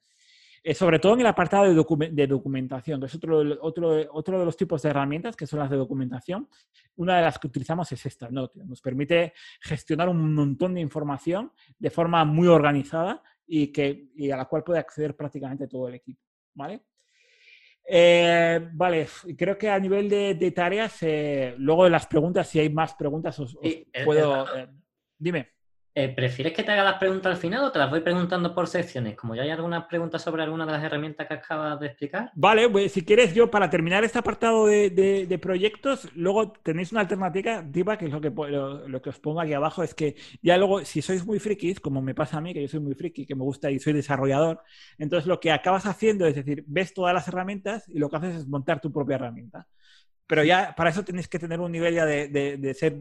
Eh, sobre todo en el apartado de, documentación, otro, otro, otro de los tipos de herramientas que son las de documentación. Una de las que utilizamos es esta, Notion. Nos permite gestionar un montón de información de forma muy organizada y, que, y a la cual puede acceder prácticamente todo el equipo. ¿Vale? Eh, vale, creo que a nivel de, tareas, eh, luego de las preguntas, si hay más preguntas, os, puedo. dime. Eh, ¿Prefieres que te haga las preguntas al final o te las voy preguntando por secciones? Como ya hay algunas preguntas sobre alguna de las herramientas que acabas de explicar. Vale, pues si quieres yo para terminar este apartado de, proyectos, luego tenéis una alternativa que es lo que, lo, que os pongo aquí abajo, es que ya luego, si sois muy frikis, como me pasa a mí, que yo soy muy friki, que me gusta y soy desarrollador, entonces lo que acabas haciendo es decir, ves todas las herramientas y lo que haces es montar tu propia herramienta pero ya para eso tenéis que tener un nivel ya de, ser,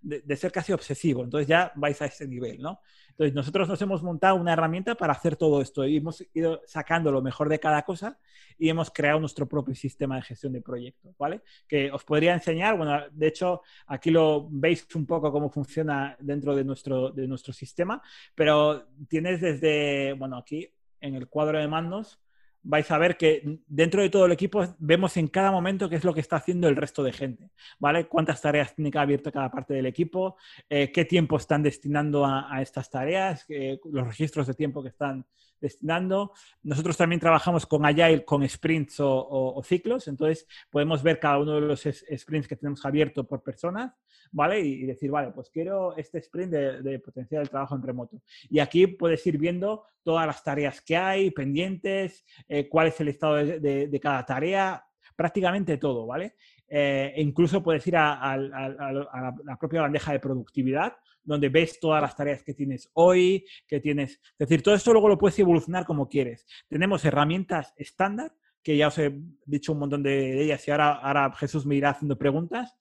de, ser casi obsesivo. Entonces ya vais a ese nivel, ¿no? Entonces nosotros nos hemos montado una herramienta para hacer todo esto y hemos ido sacando lo mejor de cada cosa y hemos creado nuestro propio sistema de gestión de proyectos, ¿vale? Que os podría enseñar, bueno, de hecho aquí lo veis un poco cómo funciona dentro de nuestro, de nuestro sistema, pero tienes desde, bueno, aquí en el cuadro de mandos vais a ver que dentro de todo el equipo vemos en cada momento qué es lo que está haciendo el resto de gente, ¿vale? Cuántas tareas tiene que abierto cada parte del equipo, eh, qué tiempo están destinando a, estas tareas, eh, los registros de tiempo que están destinando. Nosotros también trabajamos con Agile, con sprints o, ciclos, entonces podemos ver cada uno de los sprints que tenemos abierto por personas, ¿vale? Y, decir, vale, pues quiero este sprint de, potencial el trabajo en remoto. Y aquí puedes ir viendo todas las tareas que hay, pendientes, eh, cuál es el estado de, cada tarea, prácticamente todo, ¿vale? Eh, e incluso puedes ir a, la, propia bandeja de productividad, donde ves todas las tareas que tienes hoy, que tienes... Es decir, todo esto luego lo puedes evolucionar como quieres. Tenemos herramientas estándar, que ya os he dicho un montón de ellas y ahora, ahora Jesús me irá haciendo preguntas,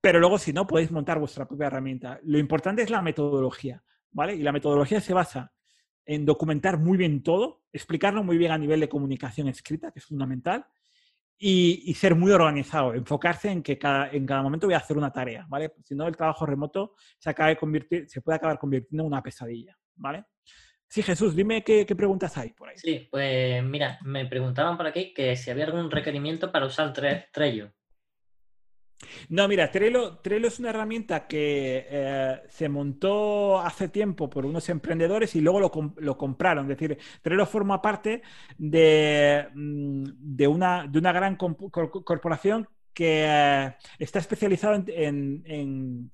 pero luego si no, podéis montar vuestra propia herramienta. Lo importante es la metodología, ¿vale? Y la metodología se basa en documentar muy bien todo, explicarlo muy bien a nivel de comunicación escrita, que es fundamental, y, ser muy organizado, enfocarse en que cada, en cada momento voy a hacer una tarea, ¿vale? Si no, el trabajo remoto se, acaba de se puede acabar convirtiendo en una pesadilla, ¿vale? Sí, Jesús, dime qué, qué, preguntas hay por ahí. Sí, pues mira, me preguntaban por aquí que si había algún requerimiento para usar Trello. No, mira, Trello, Trello es una herramienta que eh, se montó hace tiempo por unos emprendedores y luego lo, compraron. Es decir, Trello forma parte de, mm, de, una, de una, gran corporación que eh, está especializada en en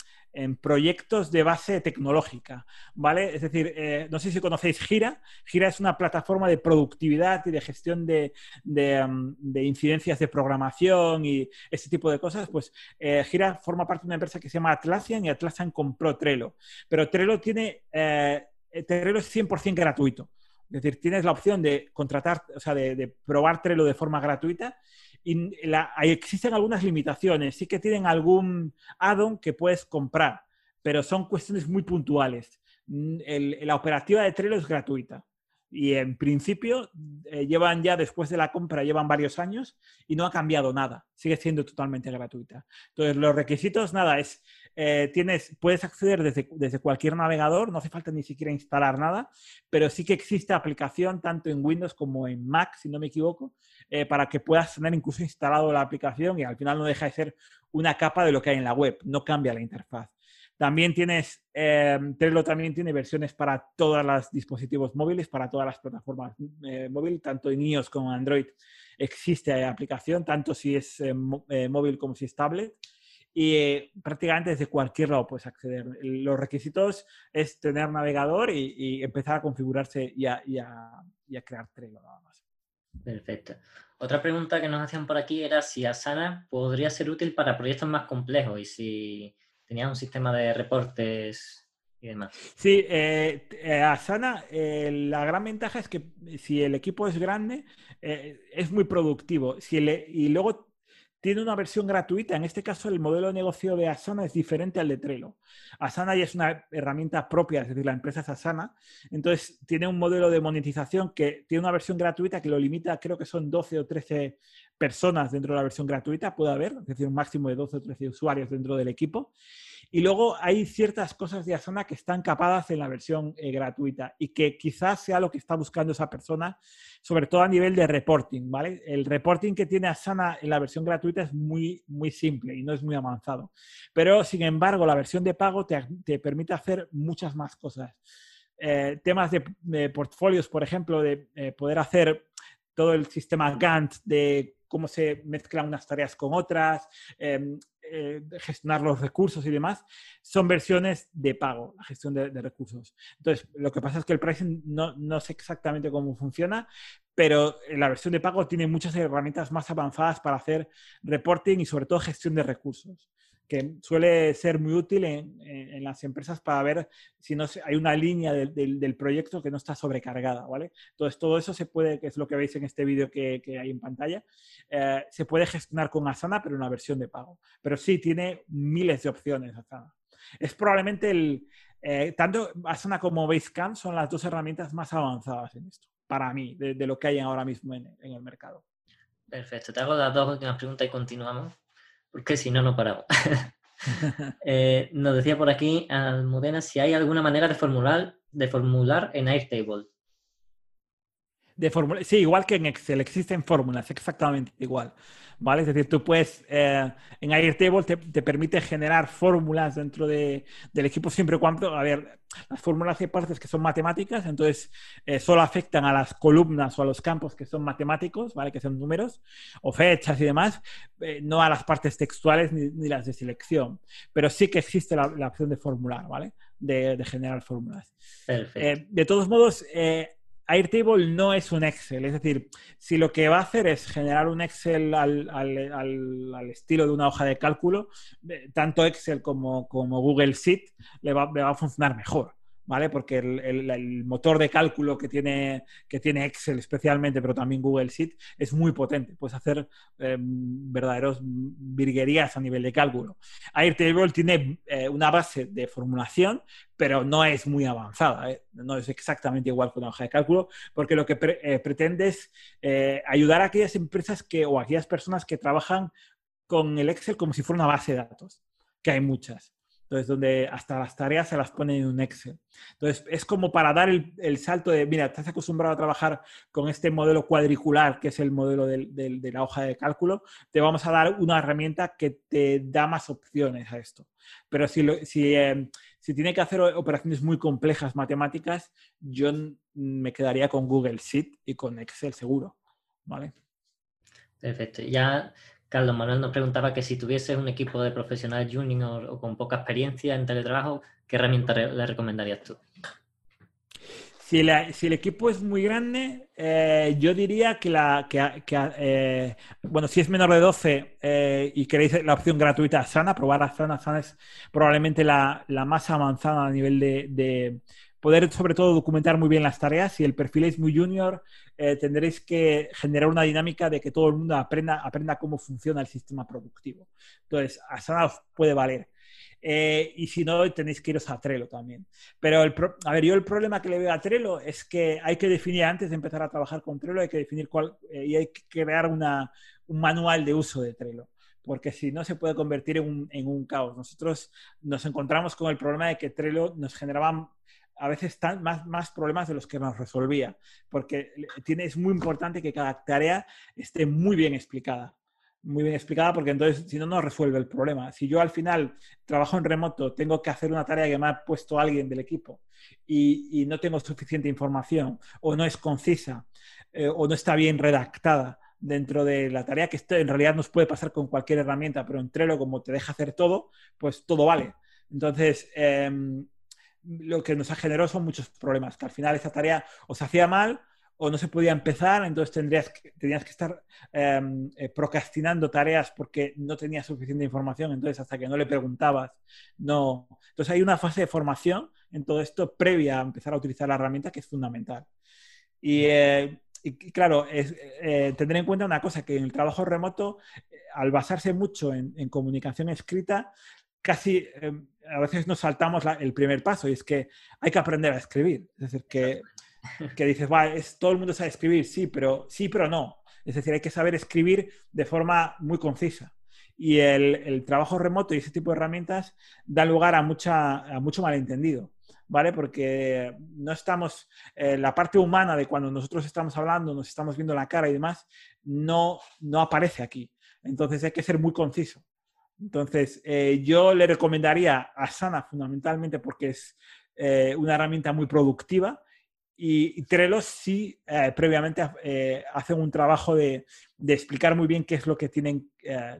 proyectos de base tecnológica, ¿vale? Es decir, eh, no sé si conocéis Gira. Gira es una plataforma de productividad y de gestión de, mm, incidencias de programación y ese tipo de cosas. Pues eh, Gira forma parte de una empresa que se llama Atlassian y Atlassian compró Trello. Pero Trello tiene, eh, Trello es 100% gratuito. Es decir, tienes la opción de contratar, o sea, de, de probar Trello de forma gratuita y existen algunas limitaciones. Sí que tienen algún add-on que puedes comprar, pero son cuestiones muy puntuales. Mm, la operativa de Trello es gratuita. Y en principio eh, llevan ya después de la compra, llevan varios años y no ha cambiado nada. Sigue siendo totalmente gratuita. Entonces, los requisitos, nada, es eh, tienes, puedes acceder desde, desde, cualquier navegador, no hace falta ni siquiera instalar nada, pero sí que existe aplicación tanto en Windows como en Mac, si no me equivoco, eh, para que puedas tener incluso instalado la aplicación y al final no deja de ser una capa de lo que hay en la web, no cambia la interfaz. También tienes, eh, Trello también tiene versiones para todos los dispositivos móviles, para todas las plataformas móviles, tanto en iOS como en Android existe aplicación, tanto si es móvil como si es tablet y eh, prácticamente desde cualquier lado puedes acceder. Los requisitos es tener navegador y, empezar a configurarse y a, crear Trello nada más. Perfecto. Otra pregunta que nos hacían por aquí era si Asana podría ser útil para proyectos más complejos y si tenía un sistema de reportes y demás. Sí, eh, eh, Asana, la gran ventaja es que si el equipo es grande, es muy productivo. Si y luego tiene una versión gratuita. En este caso, el modelo de negocio de Asana es diferente al de Trello. Asana ya es una herramienta propia, es decir, la empresa es Asana. Entonces, tiene un modelo de monetización que tiene una versión gratuita que lo limita, creo que son 12 o 13 personas dentro de la versión gratuita, puede haber, es decir, un máximo de 12 o 13 usuarios dentro del equipo. Y luego hay ciertas cosas de Asana que están capadas en la versión eh, gratuita y que quizás sea lo que está buscando esa persona, sobre todo a nivel de reporting, ¿vale? El reporting que tiene Asana en la versión gratuita es muy, muy simple y no es muy avanzado. Pero, sin embargo, la versión de pago te, permite hacer muchas más cosas. Eh, temas de, portfolios, por ejemplo, de eh, poder hacer todo el sistema Gantt de cómo se mezclan unas tareas con otras, em, eh, gestionar los recursos y demás, son versiones de pago, la gestión de, recursos. Entonces, lo que pasa es que el pricing no, no, sé exactamente cómo funciona, pero la versión de pago tiene muchas herramientas más avanzadas para hacer reporting y sobre todo gestión de recursos que suele ser muy útil en, las empresas para ver si no hay una línea del proyecto que no está sobrecargada, ¿vale? Entonces, todo eso se puede, que es lo que veis en este vídeo que, hay en pantalla, eh, se puede gestionar con Asana, pero una versión de pago. Pero sí, tiene miles de opciones Asana. Es probablemente el... Eh, tanto Asana como Basecamp son las dos herramientas más avanzadas en esto, para mí, de, lo que hay ahora mismo en, en el mercado. Perfecto. Te hago las dos últimas preguntas y continuamos porque si no, no paramos. Eh, nos decía por aquí Almudena si hay alguna manera de formular, de formular en Airtable. De sí, igual que en Excel, existen fórmulas exactamente igual. ¿vale? Es decir, tú puedes, eh, en Airtable te, te, permite generar fórmulas dentro de, del equipo siempre y cuando, a ver, las fórmulas hay partes que son matemáticas, entonces eh, solo afectan a las columnas o a los campos que son matemáticos, ¿vale? Que son números o fechas y demás, eh, no a las partes textuales ni, las de selección. Pero sí que existe la, opción de formular, ¿vale? De, generar fórmulas. de todos modos, Airtable no es un Excel, es decir, si lo que va a hacer es generar un Excel al, estilo de una hoja de cálculo, eh, tanto Excel como, como Google Sheet le va, a funcionar mejor. ¿Vale? Porque el, motor de cálculo que tiene, que tiene Excel especialmente, pero también Google Sheet, es muy potente. Puedes hacer em, verdaderos virguerías a nivel de cálculo. Airtable tiene eh, una base de formulación, pero no es muy avanzada, ¿eh? no es exactamente igual que una hoja de cálculo, porque lo que eh, pretende es eh, ayudar a aquellas empresas que, o a aquellas personas que trabajan con el Excel como si fuera una base de datos, que hay muchas. Entonces, donde hasta las tareas se las ponen en un Excel. Entonces, es como para dar el, salto de, mira, estás acostumbrado a trabajar con este modelo cuadricular, que es el modelo de la hoja de cálculo, te vamos a dar una herramienta que te da más opciones a esto. Pero si, si, si tiene que hacer operaciones muy complejas matemáticas, yo me quedaría con Google Sheet y con Excel seguro. ¿Vale? Perfecto. Ya Carlos Manuel nos preguntaba que si tuvieses un equipo de profesionales junior o, con poca experiencia en teletrabajo, ¿qué herramienta le recomendarías tú? Si, el equipo es muy grande, eh, yo diría que la. Que, eh, bueno, si es menor de 12 eh, y queréis la opción gratuita Asana, probar Asana. Asana es probablemente la, más avanzada a nivel de, poder, sobre todo, documentar muy bien las tareas. Si el perfil es muy junior, tendréis que generar una dinámica de que todo el mundo aprenda, aprenda cómo funciona el sistema productivo. Entonces, Asana os puede valer. Eh, y si no, tenéis que iros a Trello también. Pero, el a ver, yo el problema que le veo a Trello es que hay que definir, antes de empezar a trabajar con Trello, hay que definir cuál, eh, y hay que crear una, un manual de uso de Trello porque si no se puede convertir en un, en un, caos. Nosotros nos encontramos con el problema de que Trello nos generaba a veces más, más problemas de los que nos resolvía, porque tiene, es muy importante que cada tarea esté muy bien explicada muy bien explicada porque entonces si no, no resuelve el problema. Si yo al final trabajo en remoto, tengo que hacer una tarea que me ha puesto alguien del equipo y, no tengo suficiente información o no es concisa eh, o no está bien redactada dentro de la tarea, que en realidad nos puede pasar con cualquier herramienta, pero en Trello como te deja hacer todo, pues todo vale. Entonces, em, lo que nos ha generado son muchos problemas, que al final esa tarea os hacía mal o no se podía empezar, entonces tendrías que, tenías que estar em, eh, procrastinando tareas porque no tenías suficiente información, entonces hasta que no le preguntabas, no. Entonces hay una fase de formación en todo esto previa a empezar a utilizar la herramienta que es fundamental. Y, eh, claro, es, eh, tener en cuenta una cosa, que en el trabajo remoto, al basarse mucho en, comunicación escrita, casi em, a veces nos saltamos el primer paso y es que hay que aprender a escribir. Es decir, que que dices, va, es, todo el mundo sabe escribir, sí, pero sí, pero no. Es decir, hay que saber escribir de forma muy concisa. Y el, trabajo remoto y ese tipo de herramientas da lugar a, mucha, a mucho malentendido. ¿Vale? Porque no estamos, eh, la parte humana de cuando nosotros estamos hablando, nos estamos viendo la cara y demás, no, no aparece aquí. Entonces hay que ser muy conciso. Entonces, eh, yo le recomendaría a Sana fundamentalmente porque es eh, una herramienta muy productiva y, Trello sí, eh, previamente hacen un trabajo de, explicar muy bien qué es lo que tienen,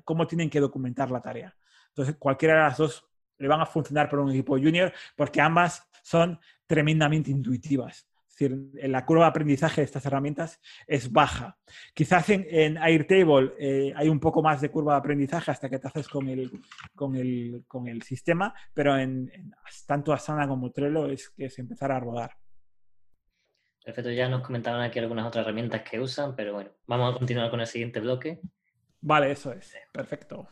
cómo tienen que documentar la tarea. Entonces, cualquiera de las dos le van a funcionar para un equipo junior porque ambas son tremendamente intuitivas. Es decir, la curva de aprendizaje de estas herramientas es baja. Quizás en, Airtable hay un poco más de curva de aprendizaje hasta que te haces con el, con el, con el sistema, pero en, en, tanto Asana como Trello es que es empezar a rodar. Perfecto, ya nos comentaron aquí algunas otras herramientas que usan, pero bueno, vamos a continuar con el siguiente bloque. Vale, eso es. Perfecto.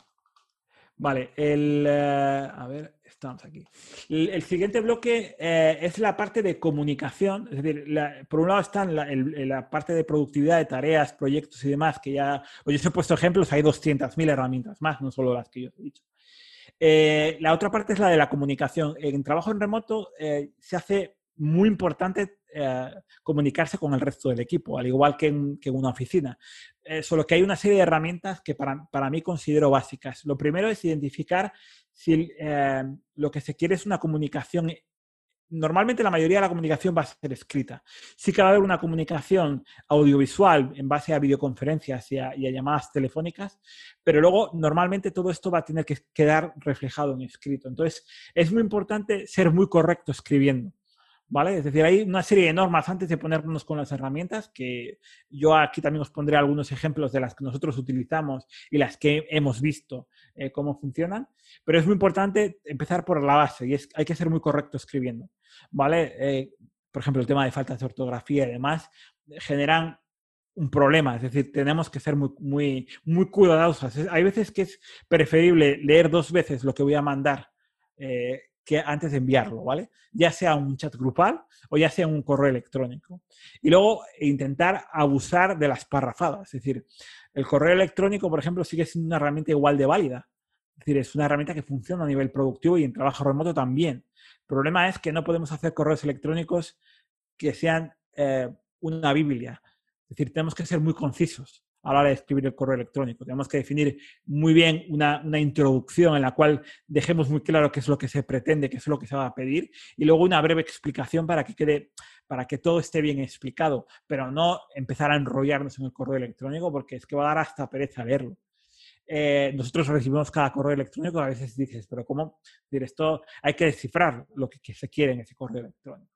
Vale, el, eh, a ver, estamos aquí. El, siguiente bloque eh, es la parte de comunicación. Es decir, por un lado está la, la, parte de productividad de tareas, proyectos y demás, que ya, oye, os he puesto ejemplos, hay 200.000 herramientas más, no solo las que yo he dicho. Eh, la otra parte es la de la comunicación. En trabajo en remoto se hace muy importante eh, comunicarse con el resto del equipo, al igual que en, una oficina. Eh, solo que hay una serie de herramientas que para, para mí considero básicas. Lo primero es identificar si lo que se quiere es una comunicación normalmente la mayoría de la comunicación va a ser escrita. Sí que va a haber una comunicación audiovisual en base a videoconferencias y a, llamadas telefónicas, pero luego normalmente todo esto va a tener que quedar reflejado en escrito. Entonces, es muy importante ser muy correcto escribiendo. ¿Vale? Es decir, hay una serie de normas antes de ponernos con las herramientas, que yo aquí también os pondré algunos ejemplos de las que nosotros utilizamos y las que hemos visto eh, cómo funcionan, pero es muy importante empezar por la base y es, hay que ser muy correcto escribiendo, ¿vale? Eh, por ejemplo, el tema de faltas de ortografía y demás generan un problema, es decir, tenemos que ser muy, muy, muy cuidadosos. Hay veces que es preferible leer dos veces lo que voy a mandar eh, que antes de enviarlo, ¿vale? Ya sea un chat grupal o ya sea un correo electrónico. Y luego intentar abusar de las parrafadas, es decir, el correo electrónico, por ejemplo, sigue siendo una herramienta igual de válida. Es decir, es una herramienta que funciona a nivel productivo y en trabajo remoto también. El problema es que no podemos hacer correos electrónicos que sean eh, una Biblia. Es decir, tenemos que ser muy concisos a la hora de escribir el correo electrónico. Tenemos que definir muy bien una, introducción en la cual dejemos muy claro qué es lo que se pretende, qué es lo que se va a pedir, y luego una breve explicación para que quede, para que todo esté bien explicado, pero no empezar a enrollarnos en el correo electrónico porque es que va a dar hasta pereza leerlo. Eh, nosotros recibimos cada correo electrónico, a veces dices, pero ¿cómo? Decir, esto hay que descifrar lo que, se quiere en ese correo electrónico.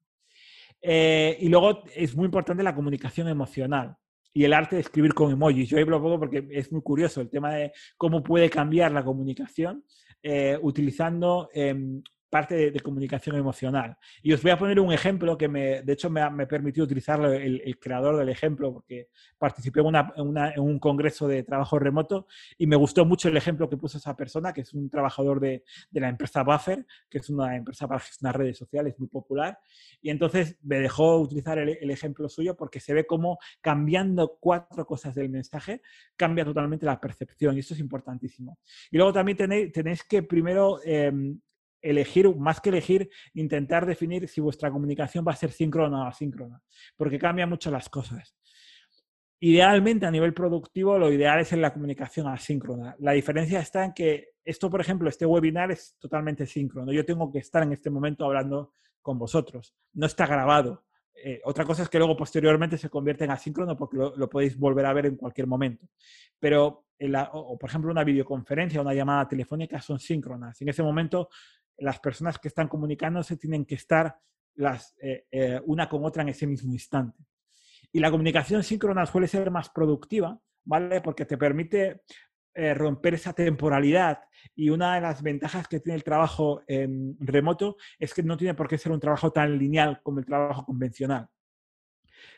Eh, y luego es muy importante la comunicación emocional y el arte de escribir con emojis. Yo hablo poco porque es muy curioso el tema de cómo puede cambiar la comunicación eh, utilizando em, parte de, comunicación emocional. Y os voy a poner un ejemplo que de hecho me ha, me permitido utilizar el, creador del ejemplo porque participé en, en, un congreso de trabajo remoto y me gustó mucho el ejemplo que puso esa persona, que es un trabajador de, de la empresa Buffer, que es una empresa para gestionar redes sociales muy popular. Y entonces me dejó utilizar el, ejemplo suyo porque se ve cómo cambiando cuatro cosas del mensaje cambia totalmente la percepción y esto es importantísimo. Y luego también tenéis, tenéis que primero em, elegir, más que elegir, intentar definir si vuestra comunicación va a ser síncrona o asíncrona, porque cambia mucho las cosas. Idealmente, a nivel productivo, lo ideal es en la comunicación asíncrona. La diferencia está en que esto, por ejemplo, este webinar es totalmente síncrono. Yo tengo que estar en este momento hablando con vosotros. No está grabado. Eh, otra cosa es que luego posteriormente se convierte en asíncrono porque lo, podéis volver a ver en cualquier momento. Pero, o, por ejemplo, una videoconferencia una llamada telefónica son síncronas. En ese momento las personas que están comunicándose tienen que estar las, eh, eh, una con otra en ese mismo instante. Y la comunicación síncrona suele ser más productiva, ¿vale? Porque te permite eh, romper esa temporalidad. Y una de las ventajas que tiene el trabajo remoto es que no tiene por qué ser un trabajo tan lineal como el trabajo convencional.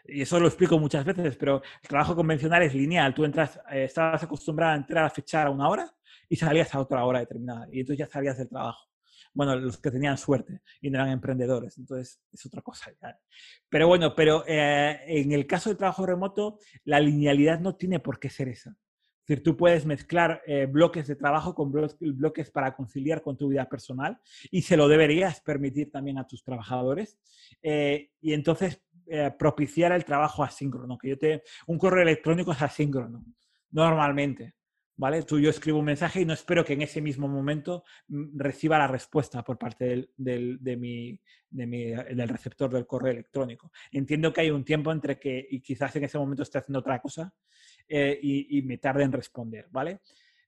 Y eso lo explico muchas veces, pero el trabajo convencional es lineal. Tú entras, estabas acostumbrado a entrar a fechar a una hora y salías a otra hora determinada. Y entonces ya salías del trabajo bueno, los que tenían suerte y no eran emprendedores, entonces es otra cosa. Pero bueno, pero eh, en el caso del trabajo remoto, la linealidad no tiene por qué ser esa. Es decir, tú puedes mezclar eh, bloques de trabajo con bloques para conciliar con tu vida personal y se lo deberías permitir también a tus trabajadores. Eh, y entonces propiciar el trabajo asíncrono, que yo te... Un correo electrónico es asíncrono, normalmente. ¿Vale? Tú yo escribo un mensaje y no espero que en ese mismo momento mm, reciba la respuesta por parte del, de, mi, del receptor del correo electrónico. Entiendo que hay un tiempo entre que, y quizás en ese momento esté haciendo otra cosa eh, y, me tarde en responder, ¿vale?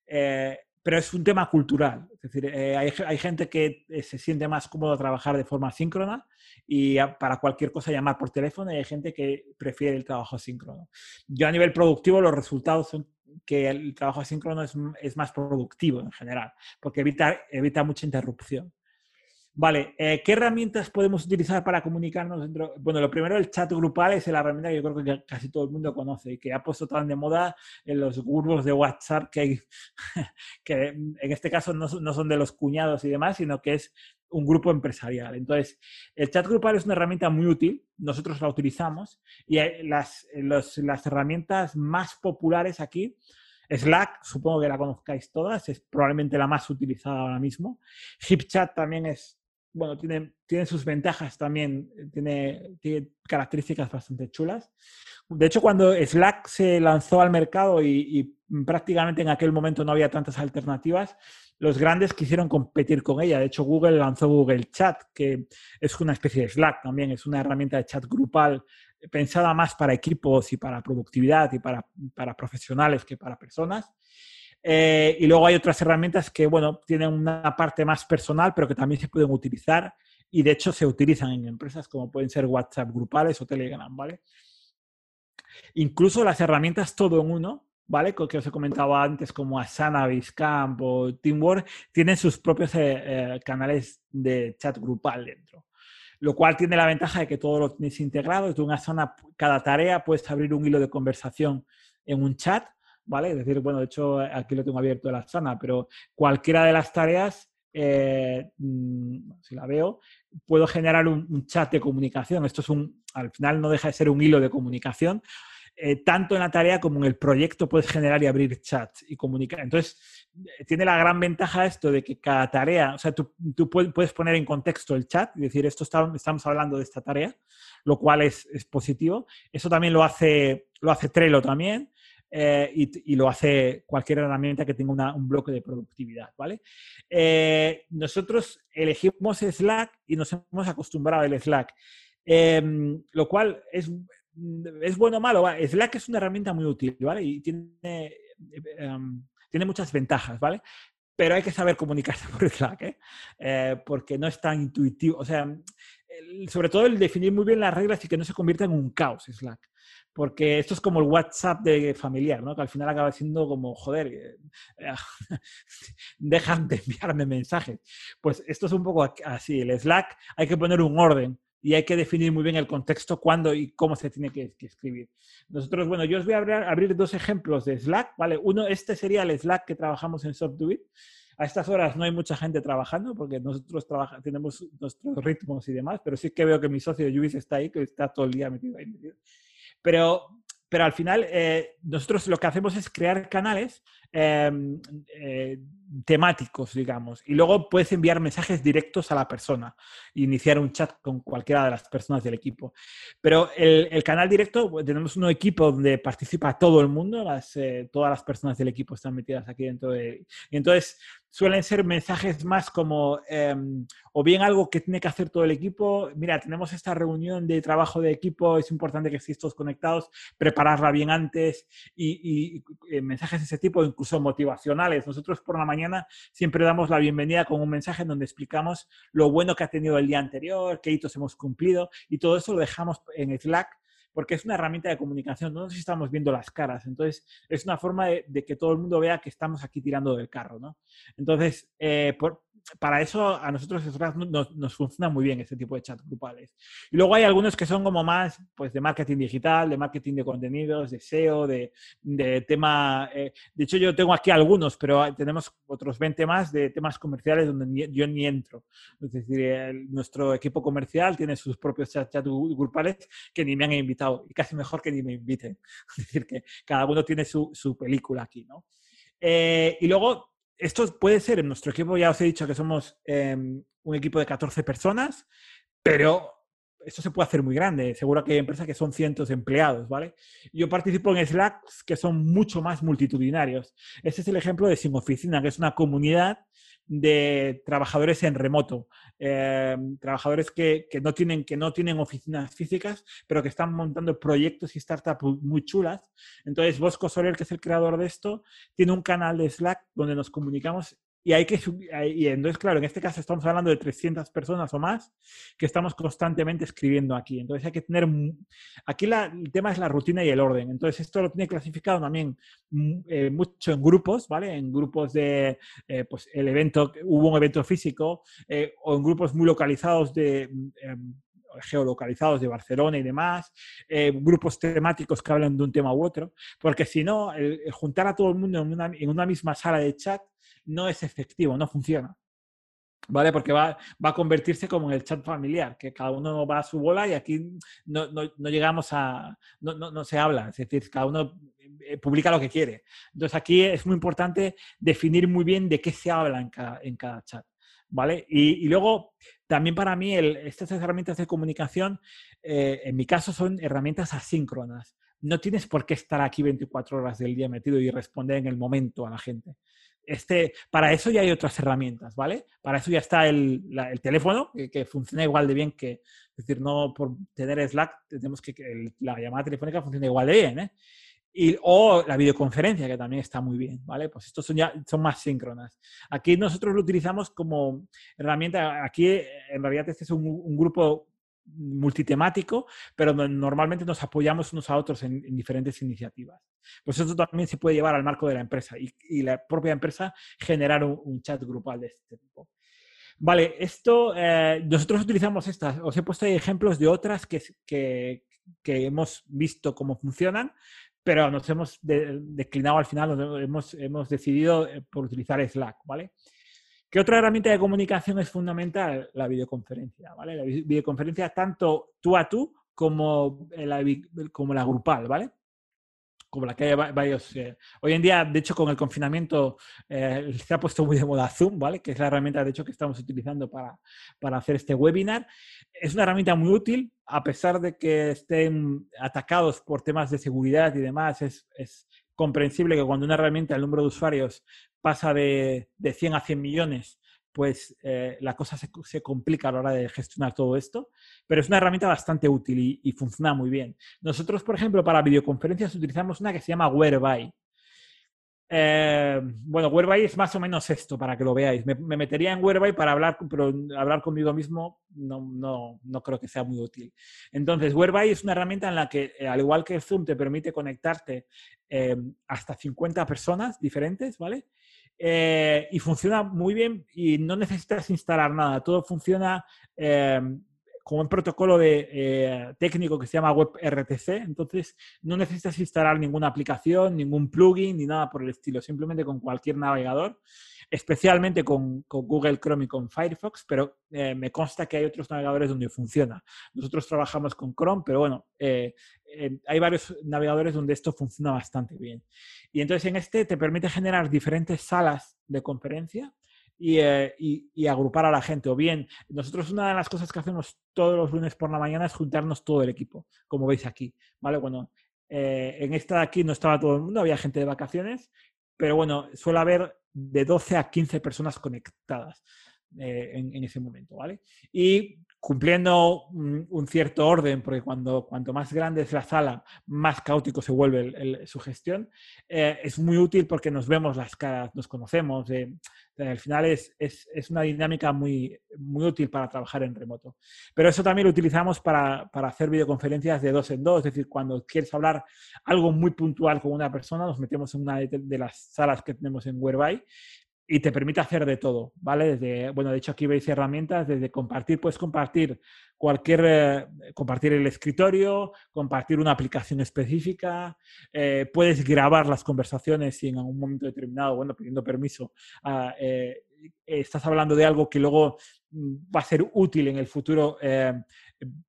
Eh, pero es un tema cultural. Es decir, eh, hay, hay, gente que se siente más cómodo trabajar de forma síncrona y para cualquier cosa llamar por teléfono hay gente que prefiere el trabajo síncrono. Yo a nivel productivo los resultados son que el trabajo asíncrono es, es más productivo en general, porque evita, evita mucha interrupción. Vale, eh, ¿qué herramientas podemos utilizar para comunicarnos dentro? Bueno, lo primero, el chat grupal es la herramienta que yo creo que casi todo el mundo conoce y que ha puesto tan de moda en los grupos de WhatsApp que, que en este caso no, no, son de los cuñados y demás, sino que es un grupo empresarial. Entonces, el chat grupal es una herramienta muy útil, nosotros la utilizamos y las, las herramientas más populares aquí, Slack, supongo que la conozcáis todas, es probablemente la más utilizada ahora mismo. HipChat también es bueno, tiene, tiene sus ventajas también, tiene, tiene características bastante chulas. De hecho, cuando Slack se lanzó al mercado y, prácticamente en aquel momento no había tantas alternativas, los grandes quisieron competir con ella. De hecho, Google lanzó Google Chat, que es una especie de Slack también, es una herramienta de chat grupal pensada más para equipos y para productividad y para, para profesionales que para personas. Eh, y luego hay otras herramientas que, bueno, tienen una parte más personal, pero que también se pueden utilizar y de hecho se utilizan en empresas como pueden ser WhatsApp grupales o Telegram, ¿vale? Incluso las herramientas todo en uno, ¿vale? Que os he comentado antes, como Asana, Basecamp o Teamwork, tienen sus propios eh, eh, canales de chat grupal dentro. Lo cual tiene la ventaja de que todo lo tenéis integrado. Desde una zona, cada tarea puedes abrir un hilo de conversación en un chat ¿vale? Es decir, bueno, de hecho aquí lo tengo abierto de la zona, pero cualquiera de las tareas, eh, mm, si la veo, puedo generar un, chat de comunicación. Esto es un, al final no deja de ser un hilo de comunicación. Eh, tanto en la tarea como en el proyecto puedes generar y abrir chats y comunicar. Entonces, eh, tiene la gran ventaja esto de que cada tarea, o sea, tú, puedes poner en contexto el chat y decir, esto estamos hablando de esta tarea, lo cual es, es, positivo. Eso también lo hace, lo hace Trello también. Eh, y, lo hace cualquier herramienta que tenga un bloque de productividad, ¿vale? Nosotros elegimos Slack y nos hemos acostumbrado al Slack, em, lo cual es, es bueno o malo. Slack es una herramienta muy útil, ¿vale? Y tiene, em, tiene muchas ventajas, ¿vale? Pero hay que saber comunicarse por Slack, ¿eh? porque no es tan intuitivo. O sea, sobre todo el definir muy bien las reglas y que no se convierta en un caos Slack porque esto es como el WhatsApp de familiar, ¿no? Que al final acaba siendo como, joder, eh, dejan de enviarme mensajes. Pues esto es un poco así, el Slack hay que poner un orden y hay que definir muy bien el contexto, cuándo y cómo se tiene que, escribir. Nosotros, bueno, yo os voy a abrir, dos ejemplos de Slack, ¿vale? Uno, este sería el Slack que trabajamos en SoftDoIt. A estas horas no hay mucha gente trabajando porque nosotros tenemos nuestros ritmos y demás, pero sí que veo que mi socio Luis está ahí, que está todo el día metido ahí. Metido. Pero, pero al final, eh, nosotros lo que hacemos es crear canales eh, temáticos, digamos, y luego puedes enviar mensajes directos a la persona, iniciar un chat con cualquiera de las personas del equipo. Pero el, canal directo, tenemos un equipo donde participa todo el mundo, eh, todas las personas del equipo están metidas aquí dentro de... Entonces, suelen ser mensajes más como em, o bien algo que tiene que hacer todo el equipo, mira, tenemos esta reunión de trabajo de equipo, es importante que estéis todos conectados, prepararla bien antes y, y, eh, mensajes de ese tipo, incluso motivacionales. Nosotros por la mañana siempre damos la bienvenida con un mensaje en donde explicamos lo bueno que ha tenido el día anterior, qué hitos hemos cumplido y todo eso lo dejamos en Slack porque es una herramienta de comunicación, no nos estamos viendo las caras, entonces es una forma de, que todo el mundo vea que estamos aquí tirando del carro, ¿no? Entonces, eh, por, para eso a nosotros nos, nos, funciona muy bien este tipo de chats grupales. Y luego hay algunos que son como más pues, de marketing digital, de marketing de contenidos, de SEO, de, de tema... Eh, de hecho, yo tengo aquí algunos, pero tenemos otros 20 más de temas comerciales donde yo ni entro. Es decir, nuestro equipo comercial tiene sus propios chats grupales que ni me han invitado y casi mejor que ni me inviten. Es decir, que cada uno tiene su, su película aquí, ¿no? Eh, y luego esto puede ser, en nuestro equipo ya os he dicho que somos em, un equipo de 14 personas, pero esto se puede hacer muy grande. Seguro que hay empresas que son cientos de empleados, ¿vale? Yo participo en Slacks que son mucho más multitudinarios. Este es el ejemplo de Sin Oficina, que es una comunidad de trabajadores en remoto, eh, trabajadores que, no tienen, que no tienen oficinas físicas, pero que están montando proyectos y startups muy chulas. Entonces, Bosco Soler, que es el creador de esto, tiene un canal de Slack donde nos comunicamos y hay que y entonces, claro, en este caso estamos hablando de 300 personas o más que estamos constantemente escribiendo aquí. Entonces hay que tener, aquí el tema es la rutina y el orden. Entonces esto lo tiene clasificado también mm, eh, mucho en grupos, ¿vale? En grupos de, eh, pues el evento, hubo un evento físico eh, o en grupos muy localizados de mm, em, geolocalizados de Barcelona y demás, grupos temáticos que hablan de un tema u otro, porque si no, juntar a todo el mundo en una, en una misma sala de chat no es efectivo, no funciona. ¿Vale? Porque va, va, a convertirse como en el chat familiar, que cada uno va a su bola y aquí no, no, llegamos a. No, no, se habla, es decir, cada uno eh, publica lo que quiere. Entonces aquí es muy importante definir muy bien de qué se habla en cada, en cada chat. ¿Vale? Y, y luego también para mí estas herramientas de comunicación, eh, en mi caso, son herramientas asíncronas. No tienes por qué estar aquí 24 horas del día metido y responder en el momento a la gente. Este, para eso ya hay otras herramientas, ¿vale? Para eso ya está el, teléfono, que, funciona igual de bien que, es decir, no por tener Slack, tenemos que, que la llamada telefónica funcione igual de bien, ¿eh? Y, o la videoconferencia, que también está muy bien, ¿vale? Pues estos son ya son más síncronas. Aquí nosotros lo utilizamos como herramienta, aquí en realidad este es un, grupo multitemático, pero normalmente nos apoyamos unos a otros en, diferentes iniciativas. Pues esto también se puede llevar al marco de la empresa y, la propia empresa generar un, chat grupal de este tipo. Vale, esto, eh, nosotros utilizamos estas, os he puesto ejemplos de otras que, que, que hemos visto cómo funcionan, pero nos hemos declinado al final, hemos, hemos decidido eh, por utilizar Slack, ¿vale? ¿Qué otra herramienta de comunicación es fundamental? La videoconferencia, ¿vale? La videoconferencia tanto tú a tú como la, como la grupal, ¿vale? como la que hay varios. Eh, hoy en día, de hecho, con el confinamiento eh, se ha puesto muy de moda Zoom, ¿vale? Que es la herramienta, de hecho, que estamos utilizando para, para hacer este webinar. Es una herramienta muy útil, a pesar de que estén atacados por temas de seguridad y demás, es, es comprensible que cuando una herramienta, el número de usuarios pasa de, de 100 a 100 millones, pues eh, la cosa se, se, complica a la hora de gestionar todo esto, pero es una herramienta bastante útil y, funciona muy bien. Nosotros, por ejemplo, para videoconferencias utilizamos una que se llama Whereby. Eh, bueno, Whereby es más o menos esto, para que lo veáis. Me, metería en Whereby para hablar, pero hablar conmigo mismo no, no, no creo que sea muy útil. Entonces, Whereby es una herramienta en la que, eh, al igual que Zoom, te permite conectarte hasta 50 personas diferentes, ¿vale? Eh, y funciona muy bien y no necesitas instalar nada. Todo funciona eh, con un protocolo de, eh, técnico que se llama WebRTC. Entonces, no necesitas instalar ninguna aplicación, ningún plugin ni nada por el estilo. Simplemente con cualquier navegador especialmente con, Google Chrome y con Firefox, pero eh, me consta que hay otros navegadores donde funciona. Nosotros trabajamos con Chrome, pero bueno, eh, hay varios navegadores donde esto funciona bastante bien. Y entonces en este te permite generar diferentes salas de conferencia eh, y, agrupar a la gente. O bien, nosotros una de las cosas que hacemos todos los lunes por la mañana es juntarnos todo el equipo, como veis aquí, ¿vale? Bueno, en esta de aquí no estaba todo el mundo, había gente de vacaciones, pero bueno, suele haber de 12 a 15 personas conectadas eh, en, ese momento, ¿vale? Y cumpliendo un, cierto orden, porque cuando cuanto más grande es la sala, más caótico se vuelve su gestión, eh, es muy útil porque nos vemos las caras, nos conocemos. Eh, al final es, es, es, una dinámica muy, muy útil para trabajar en remoto. Pero eso también lo utilizamos para, para, hacer videoconferencias de dos en dos, es decir, cuando quieres hablar algo muy puntual con una persona, nos metemos en una de, de las salas que tenemos en Whereby y te permite hacer de todo, ¿vale? Desde, bueno, de hecho aquí veis herramientas, desde compartir, puedes compartir cualquier, eh, compartir el escritorio, compartir una aplicación específica, eh, puedes grabar las conversaciones y en algún momento determinado, bueno, pidiendo permiso, ah, eh, estás hablando de algo que luego mm, va a ser útil en el futuro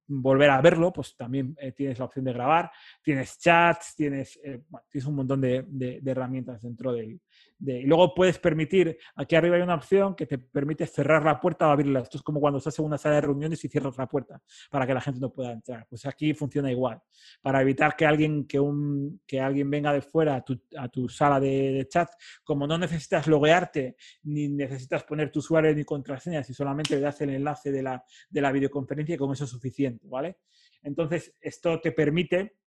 volver a verlo, pues también tienes la opción de grabar, tienes chats, tienes, tienes un montón de, de herramientas dentro del, y luego puedes permitir, aquí arriba hay una opción que te permite cerrar la puerta o abrirla. Esto es como cuando estás en una sala de reuniones y cierras la puerta para que la gente no pueda entrar. Pues aquí funciona igual. Para evitar que alguien, que un, que alguien venga de fuera a tu, a tu sala de, chat, como no necesitas loguearte, ni necesitas poner tu usuario ni contraseña, si solamente le das el enlace de la, de la videoconferencia, con eso es suficiente, ¿vale? Entonces, esto te permite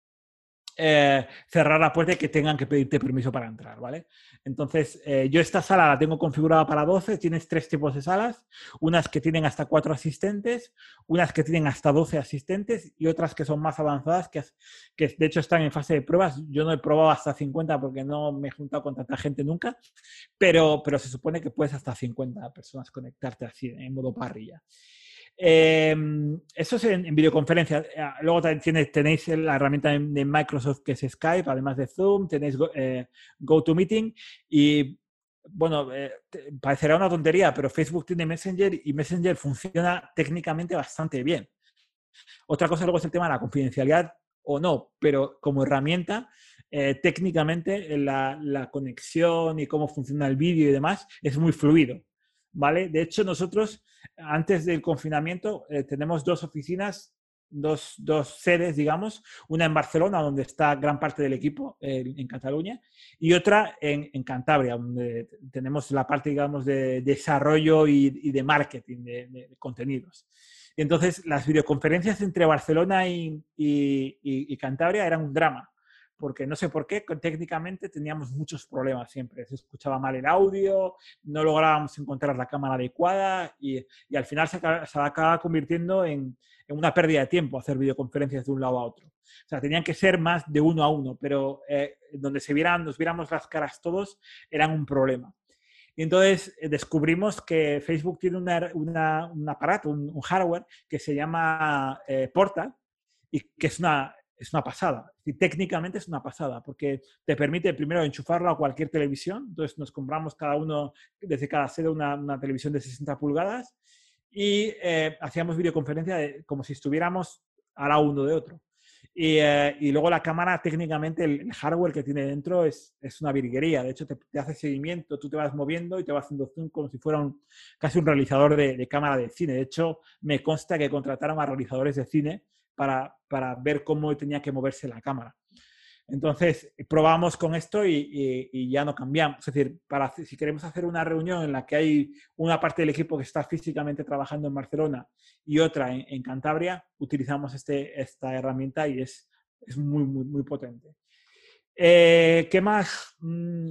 eh, cerrar la puerta y que tengan que pedirte permiso para entrar, ¿vale? Entonces, eh, yo esta sala la tengo configurada para 12, tienes tres tipos de salas, unas que tienen hasta cuatro asistentes, unas que tienen hasta 12 asistentes y otras que son más avanzadas, que, que de hecho están en fase de pruebas. Yo no he probado hasta 50 porque no me he juntado con tanta gente nunca, pero, pero se supone que puedes hasta 50 personas conectarte así, en modo parrilla. Em, eso es en, videoconferencia. Eh, luego también tenéis la herramienta de Microsoft que es Skype, además de Zoom, tenéis eh, GoToMeeting y bueno, eh, parecerá una tontería, pero Facebook tiene Messenger y Messenger funciona técnicamente bastante bien. Otra cosa luego es el tema de la confidencialidad o no, pero como herramienta, técnicamente la, la, conexión y cómo funciona el vídeo y demás es muy fluido. ¿Vale? De hecho, nosotros, antes del confinamiento, eh, tenemos dos oficinas dos, sedes, digamos, una en Barcelona, donde está gran parte del equipo, en Cataluña, y otra en, Cantabria, donde tenemos la parte, digamos, de desarrollo y, de marketing de, contenidos. Entonces, las videoconferencias entre Barcelona y, y, y Cantabria eran un drama porque no sé por qué, técnicamente teníamos muchos problemas siempre. Se escuchaba mal el audio, no lográbamos encontrar la cámara adecuada y, y al final se, acaba convirtiendo en, en, una pérdida de tiempo hacer videoconferencias de un lado a otro. O sea, tenían que ser más de uno a uno, pero eh, donde se vieran, nos viéramos las caras todos eran un problema. Y entonces eh, descubrimos que Facebook tiene una, una, un aparato, un, un, hardware que se llama eh, Portal y que es una, es una pasada. Y técnicamente es una pasada, porque te permite primero enchufarlo a cualquier televisión. Entonces nos compramos cada uno, desde cada sede, una, una televisión de 60 pulgadas y eh, hacíamos videoconferencia de, como si estuviéramos a la uno de otro. Y, eh, y, luego la cámara, técnicamente, el, hardware que tiene dentro es, es una virguería. De hecho, te, te, hace seguimiento, tú te vas moviendo y te vas haciendo zoom como si fuera un, casi un realizador de, de cámara de cine. De hecho, me consta que contrataron a realizadores de cine para, para, ver cómo tenía que moverse la cámara. Entonces, probamos con esto y, ya no cambiamos. Es decir, para, si queremos hacer una reunión en la que hay una parte del equipo que está físicamente trabajando en Barcelona y otra en, Cantabria, utilizamos este, esta herramienta y es, es muy, muy, muy potente. Eh, ¿Qué más? Mm,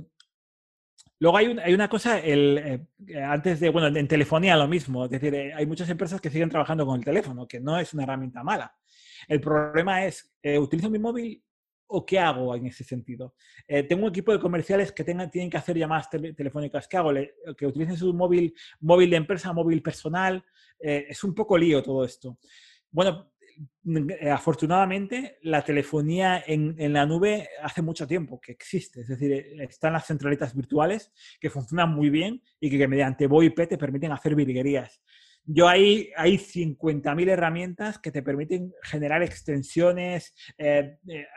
Luego hay, hay, una cosa, el, eh, antes de, bueno, en telefonía lo mismo, es decir, eh, hay muchas empresas que siguen trabajando con el teléfono, que no es una herramienta mala. El problema es, eh, ¿utilizo mi móvil o qué hago en ese sentido? Eh, tengo un equipo de comerciales que tienen que hacer llamadas te telefónicas. ¿Qué hago? Le, que utilicen su móvil, móvil de empresa, móvil personal. Eh, es un poco lío todo esto. Bueno, eh, afortunadamente la telefonía en, en, la nube hace mucho tiempo que existe. Es decir, están las centralitas virtuales que funcionan muy bien y que, que mediante VoIP te permiten hacer virguerías. Yo ahí hay 50.000 herramientas que te permiten generar extensiones, eh, eh,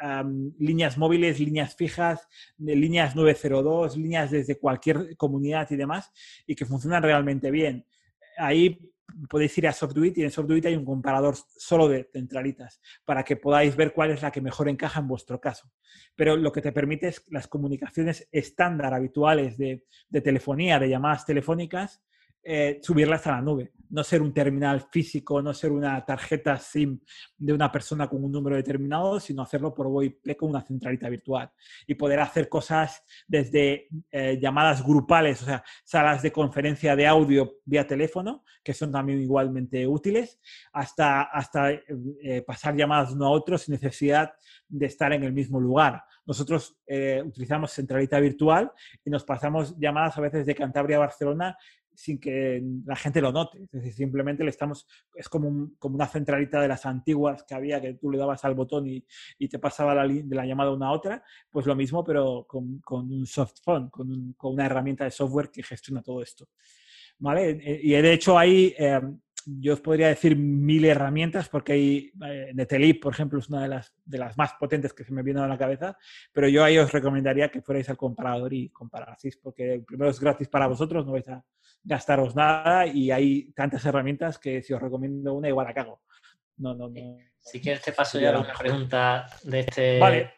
líneas móviles, líneas fijas, líneas 902, líneas desde cualquier comunidad y demás, y que funcionan realmente bien. Ahí podéis ir a SoftDuit y en SoftDuit hay un comparador solo de centralitas para que podáis ver cuál es la que mejor encaja en vuestro caso. Pero lo que te permite es las comunicaciones estándar habituales de, de telefonía, de llamadas telefónicas, eh, subirlas a la nube, no ser un terminal físico, no ser una tarjeta SIM de una persona con un número determinado, sino hacerlo por VoIP con una centralita virtual y poder hacer cosas desde eh, llamadas grupales, o sea, salas de conferencia de audio vía teléfono, que son también igualmente útiles, hasta, hasta eh, pasar llamadas uno a otro sin necesidad de estar en el mismo lugar. Nosotros utilizamos centralita virtual y nos pasamos llamadas a veces de Cantabria a Barcelona sin que la gente lo note. Es decir, simplemente le estamos, es como, un, como una centralita de las antiguas que había, que tú le dabas al botón y, te pasaba la, de la llamada a una a otra, pues lo mismo, pero con, un soft phone, con, un, una herramienta de software que gestiona todo esto. ¿Vale? Y de hecho eh, yo os podría decir mil herramientas, porque hay, eh, Netelip, por ejemplo, es una de las, de las más potentes que se me viene a la cabeza, pero yo ahí os recomendaría que fuerais al comparador y comparaseis, porque primero es gratis para vosotros, no vais a gastaros nada y hay tantas herramientas que si os recomiendo una igual la cago. No, no, no. Si quieres te paso ya la pregunta de este, vale.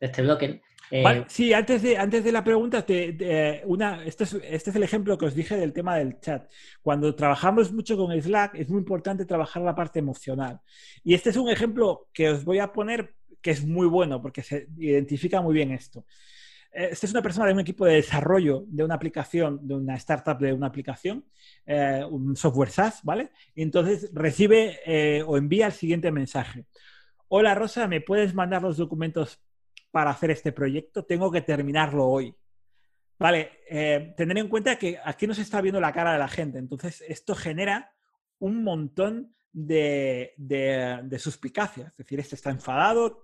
de este bloque. Eh... Sí, antes de, antes de la pregunta, te, una, este, es, este es el ejemplo que os dije del tema del chat. Cuando trabajamos mucho con Slack, es muy importante trabajar la parte emocional. Y este es un ejemplo que os voy a poner que es muy bueno porque se identifica muy bien esto. Esta es una persona de un equipo de desarrollo de una aplicación, de una startup de una aplicación, eh, un software SaaS, ¿vale? Y entonces recibe eh, o envía el siguiente mensaje. Hola Rosa, ¿me puedes mandar los documentos para hacer este proyecto? Tengo que terminarlo hoy. Vale, eh, tener en cuenta que aquí no se está viendo la cara de la gente, entonces esto genera un montón de, de, de suspicacias. Es decir, este está enfadado,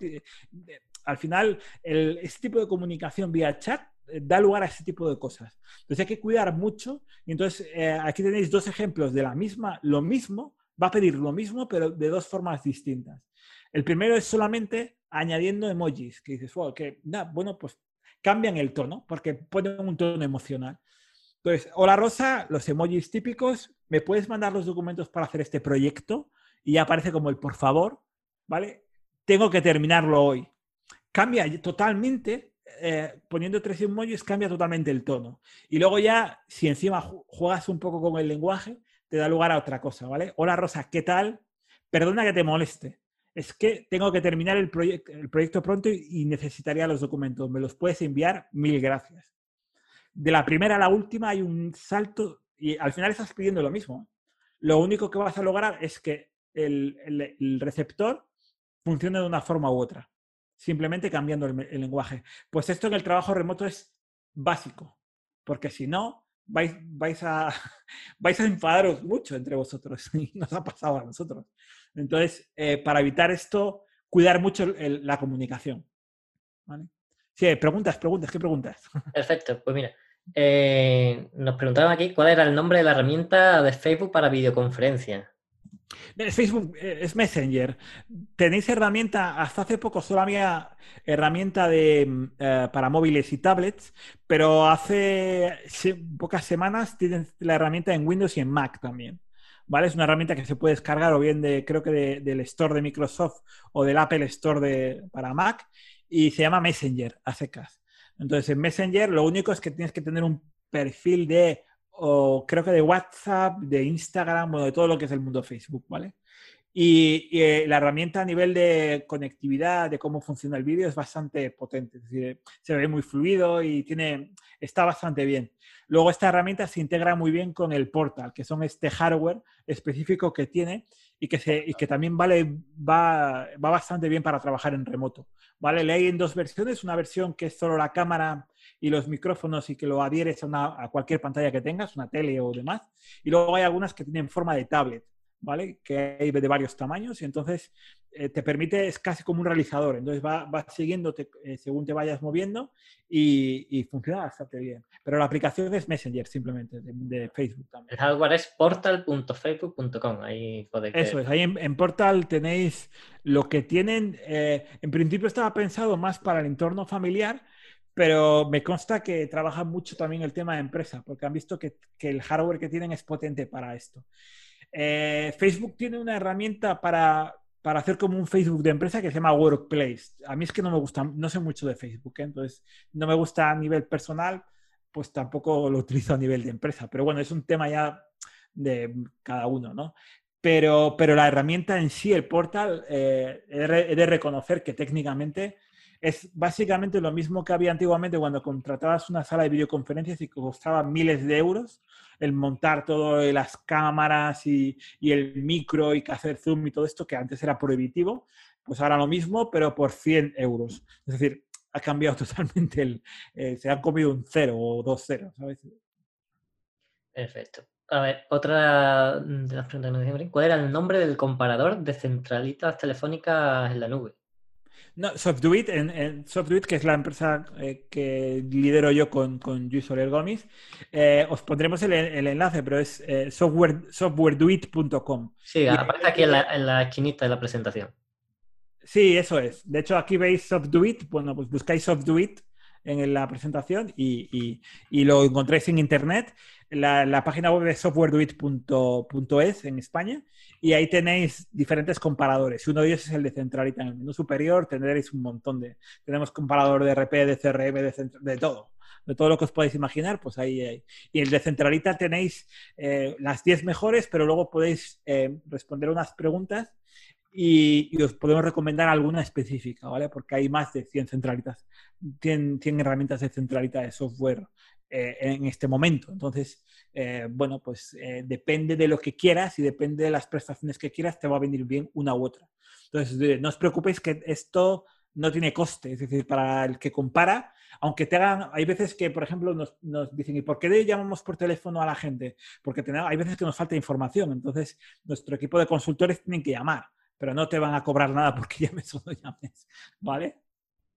al final, el, este tipo de comunicación vía chat eh, da lugar a este tipo de cosas. Entonces hay que cuidar mucho. Y entonces eh, aquí tenéis dos ejemplos de la misma, lo mismo, va a pedir lo mismo, pero de dos formas distintas. El primero es solamente añadiendo emojis, que dices, wow, que, bueno, pues cambian el tono, porque ponen un tono emocional. Entonces, hola Rosa, los emojis típicos, ¿me puedes mandar los documentos para hacer este proyecto? Y aparece como el por favor, ¿vale? Tengo que terminarlo hoy. Cambia totalmente, eh, poniendo tres emojis, cambia totalmente el tono. Y luego ya, si encima juegas un poco con el lenguaje, te da lugar a otra cosa, ¿vale? Hola Rosa, ¿qué tal? Perdona que te moleste. Es que tengo que terminar el, proyecto pronto y necesitaría los documentos. ¿Me los puedes enviar? Mil gracias de la primera a la última hay un salto y al final estás pidiendo lo mismo. Lo único que vas a lograr es que el, receptor funcione de una forma u otra, simplemente cambiando el, lenguaje. Pues esto en el trabajo remoto es básico, porque si no, vais, vais, a, vais a enfadaros mucho entre vosotros y nos ha pasado a nosotros. Entonces, eh, para evitar esto, cuidar mucho la comunicación. Sí, preguntas, preguntas, ¿qué preguntas? Perfecto, pues mira, eh, nos preguntaban aquí cuál era el nombre de la herramienta de Facebook para videoconferencia. Facebook eh, es Messenger. Tenéis herramienta, hasta hace poco solo había herramienta de, eh, para móviles y tablets, pero hace pocas semanas tienen la herramienta en Windows y en Mac también. ¿Vale? Es una herramienta que se puede descargar o bien de, creo que del Store de Microsoft o del Apple Store de, para Mac y se llama Messenger, a secas. Entonces, en Messenger lo único es que tienes que tener un perfil de, o creo que de WhatsApp, de Instagram, o de todo lo que es el mundo Facebook, ¿vale? Y, eh, la herramienta a nivel de conectividad, de cómo funciona el vídeo, es bastante potente. Es se ve muy fluido y tiene, está bastante bien. Luego, esta herramienta se integra muy bien con el portal, que son este hardware específico que tiene y que, también vale, va, bastante bien para trabajar en remoto. ¿vale? Le hay en dos versiones, una versión que es solo la cámara y los micrófonos y que lo adhieres a, a, cualquier pantalla que tengas, una tele o demás. Y luego hay algunas que tienen forma de tablet. ¿Vale? Que hay de varios tamaños y entonces eh, te permite, es casi como un realizador, entonces va, va siguiéndote eh, según te vayas moviendo y, funciona bastante bien. Pero la aplicación es Messenger simplemente, de, Facebook también. El hardware es portal.facebook.com, ahí Eso es, ahí en, Portal tenéis lo que tienen, eh, en principio estaba pensado más para el entorno familiar, pero me consta que trabajan mucho también el tema de empresa, porque han visto que, que el hardware que tienen es potente para esto. Eh, Facebook tiene una herramienta para, hacer como un Facebook de empresa que se llama Workplace. A mí es que no me gusta, no sé mucho de Facebook, ¿eh? entonces no me gusta a nivel personal, pues tampoco lo utilizo a nivel de empresa. Pero bueno, es un tema ya de cada uno, ¿no? Pero, pero la herramienta en sí, el portal, eh, he de reconocer que técnicamente es básicamente lo mismo que había antiguamente cuando contratabas una sala de videoconferencias y costaba miles de euros el montar todas las cámaras y, el micro y que hacer zoom y todo esto, que antes era prohibitivo, pues ahora lo mismo, pero por 100 euros. Es decir, ha cambiado totalmente el... Eh, se han comido un cero o dos ceros, ¿sabes? Perfecto. A ver, otra de las preguntas ¿Cuál era el nombre del comparador de centralitas telefónicas en la nube? No, Softduit, en, en Softduit, que es la empresa eh, que lidero yo con, con Luis Soler Gómez, eh, os pondremos el, enlace, pero es eh, software, softwareduit.com. Sí, aparece aquí en la, en la esquinita de la presentación. Sí, eso es. De hecho, aquí veis Softduit. Bueno, pues buscáis Softduit en la presentación y, lo encontráis en internet. La, página web es softwareduit.es en España y ahí tenéis diferentes comparadores. Uno de ellos es el de Centralita. En el menú superior tendréis un montón de... Tenemos comparador de RP, de CRM, de, de todo. De todo lo que os podéis imaginar, pues ahí hay. Y el de Centralita tenéis eh, las 10 mejores, pero luego podéis eh, responder unas preguntas y, os podemos recomendar alguna específica, ¿vale? Porque hay más de 100 centralitas, 100, herramientas de centralita de software eh, en este momento. Entonces, eh, bueno, pues eh, depende de lo que quieras y depende de las prestaciones que quieras, te va a venir bien una u otra. Entonces, no os preocupéis que esto no tiene coste, es decir, para el que compara, aunque te hagan, hay veces que, por ejemplo, nos, nos dicen, ¿y por qué llamamos por teléfono a la gente? Porque hay veces que nos falta información, entonces nuestro equipo de consultores tienen que llamar pero no te van a cobrar nada porque llames o no llames, ¿vale?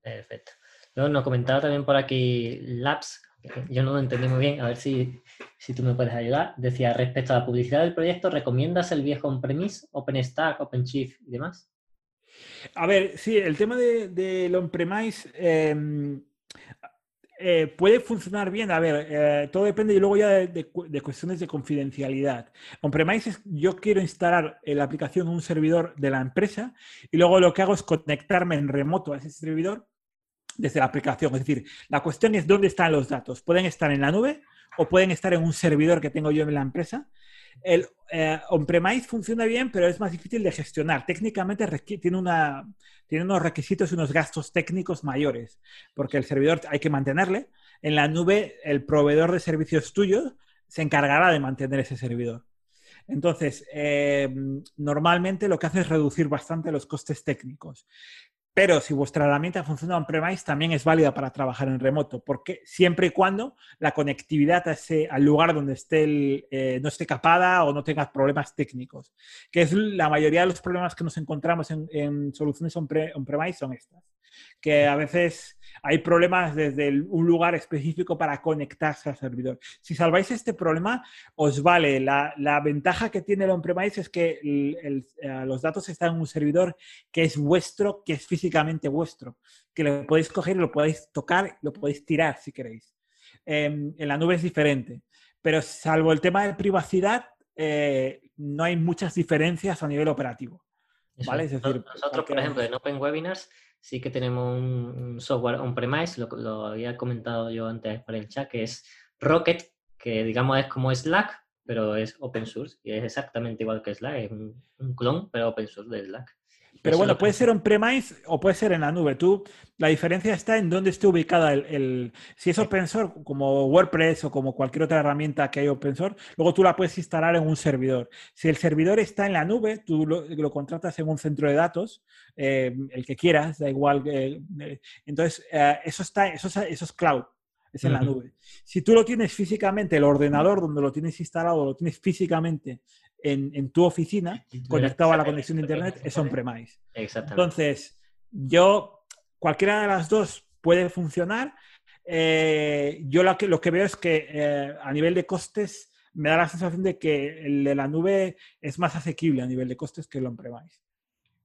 Perfecto. Luego nos comentaba también por aquí Labs, yo no lo entendí muy bien, a ver si, si tú me puedes ayudar. Decía, respecto a la publicidad del proyecto, ¿recomiendas el viejo on-premise, OpenStack, OpenShift y demás? A ver, sí, el tema del de, on-premise, em, eh, puede funcionar bien. A ver, eh, todo depende y luego ya de, cuestiones de confidencialidad. On-premise yo quiero instalar la aplicación en un servidor de la empresa y luego lo que hago es conectarme en remoto a ese servidor desde la aplicación. Es decir, la cuestión es dónde están los datos. Pueden estar en la nube o pueden estar en un servidor que tengo yo en la empresa. El eh, on-premise funciona bien, pero es más difícil de gestionar. Técnicamente tiene, unos requisitos y unos gastos técnicos mayores, porque el servidor hay que mantenerle. En la nube, el proveedor de servicios tuyos se encargará de mantener ese servidor. Entonces, eh, normalmente lo que hace es reducir bastante los costes técnicos. Pero si vuestra herramienta funciona on-premise, también es válida para trabajar en remoto, porque siempre y cuando la conectividad a al lugar donde esté eh, no esté capada o no tengas problemas técnicos, que es la mayoría de los problemas que nos encontramos en, en soluciones on-premise son estas que a veces hay problemas desde un lugar específico para conectarse al servidor. Si salváis este problema, os vale. La, ventaja que tiene el on-premise es que eh, los datos están en un servidor que es vuestro, que es físicamente vuestro, que lo podéis coger lo podéis tocar, lo podéis tirar si queréis. Em, en la nube es diferente, pero salvo el tema de privacidad, eh, no hay muchas diferencias a nivel operativo. ¿Vale? Es decir, nosotros, por ejemplo, en Open Webinars sí que tenemos un, software on-premise, lo, lo, había comentado yo antes por el chat, que es Rocket, que digamos es como Slack, pero es open source y es exactamente igual que Slack, es un, un clon, pero open source de Slack. Pero bueno, puede ser on-premise o puede ser en la nube. Tú, la diferencia está en dónde esté ubicada el, Si es open source, como WordPress o como cualquier otra herramienta que hay open source, luego tú la puedes instalar en un servidor. Si el servidor está en la nube, tú lo, contratas en un centro de datos, eh, el que quieras, da igual. Eh, entonces, eh, eso, está, eso, eso es cloud es en la nube. Si tú lo tienes físicamente, el ordenador donde lo tienes instalado, lo tienes físicamente en, tu oficina, conectado a la conexión de Internet, es on-premise. Entonces, yo, cualquiera de las dos puede funcionar. Eh, yo lo que, lo que veo es que eh, a nivel de costes me da la sensación de que el de la nube es más asequible a nivel de costes que el on-premise.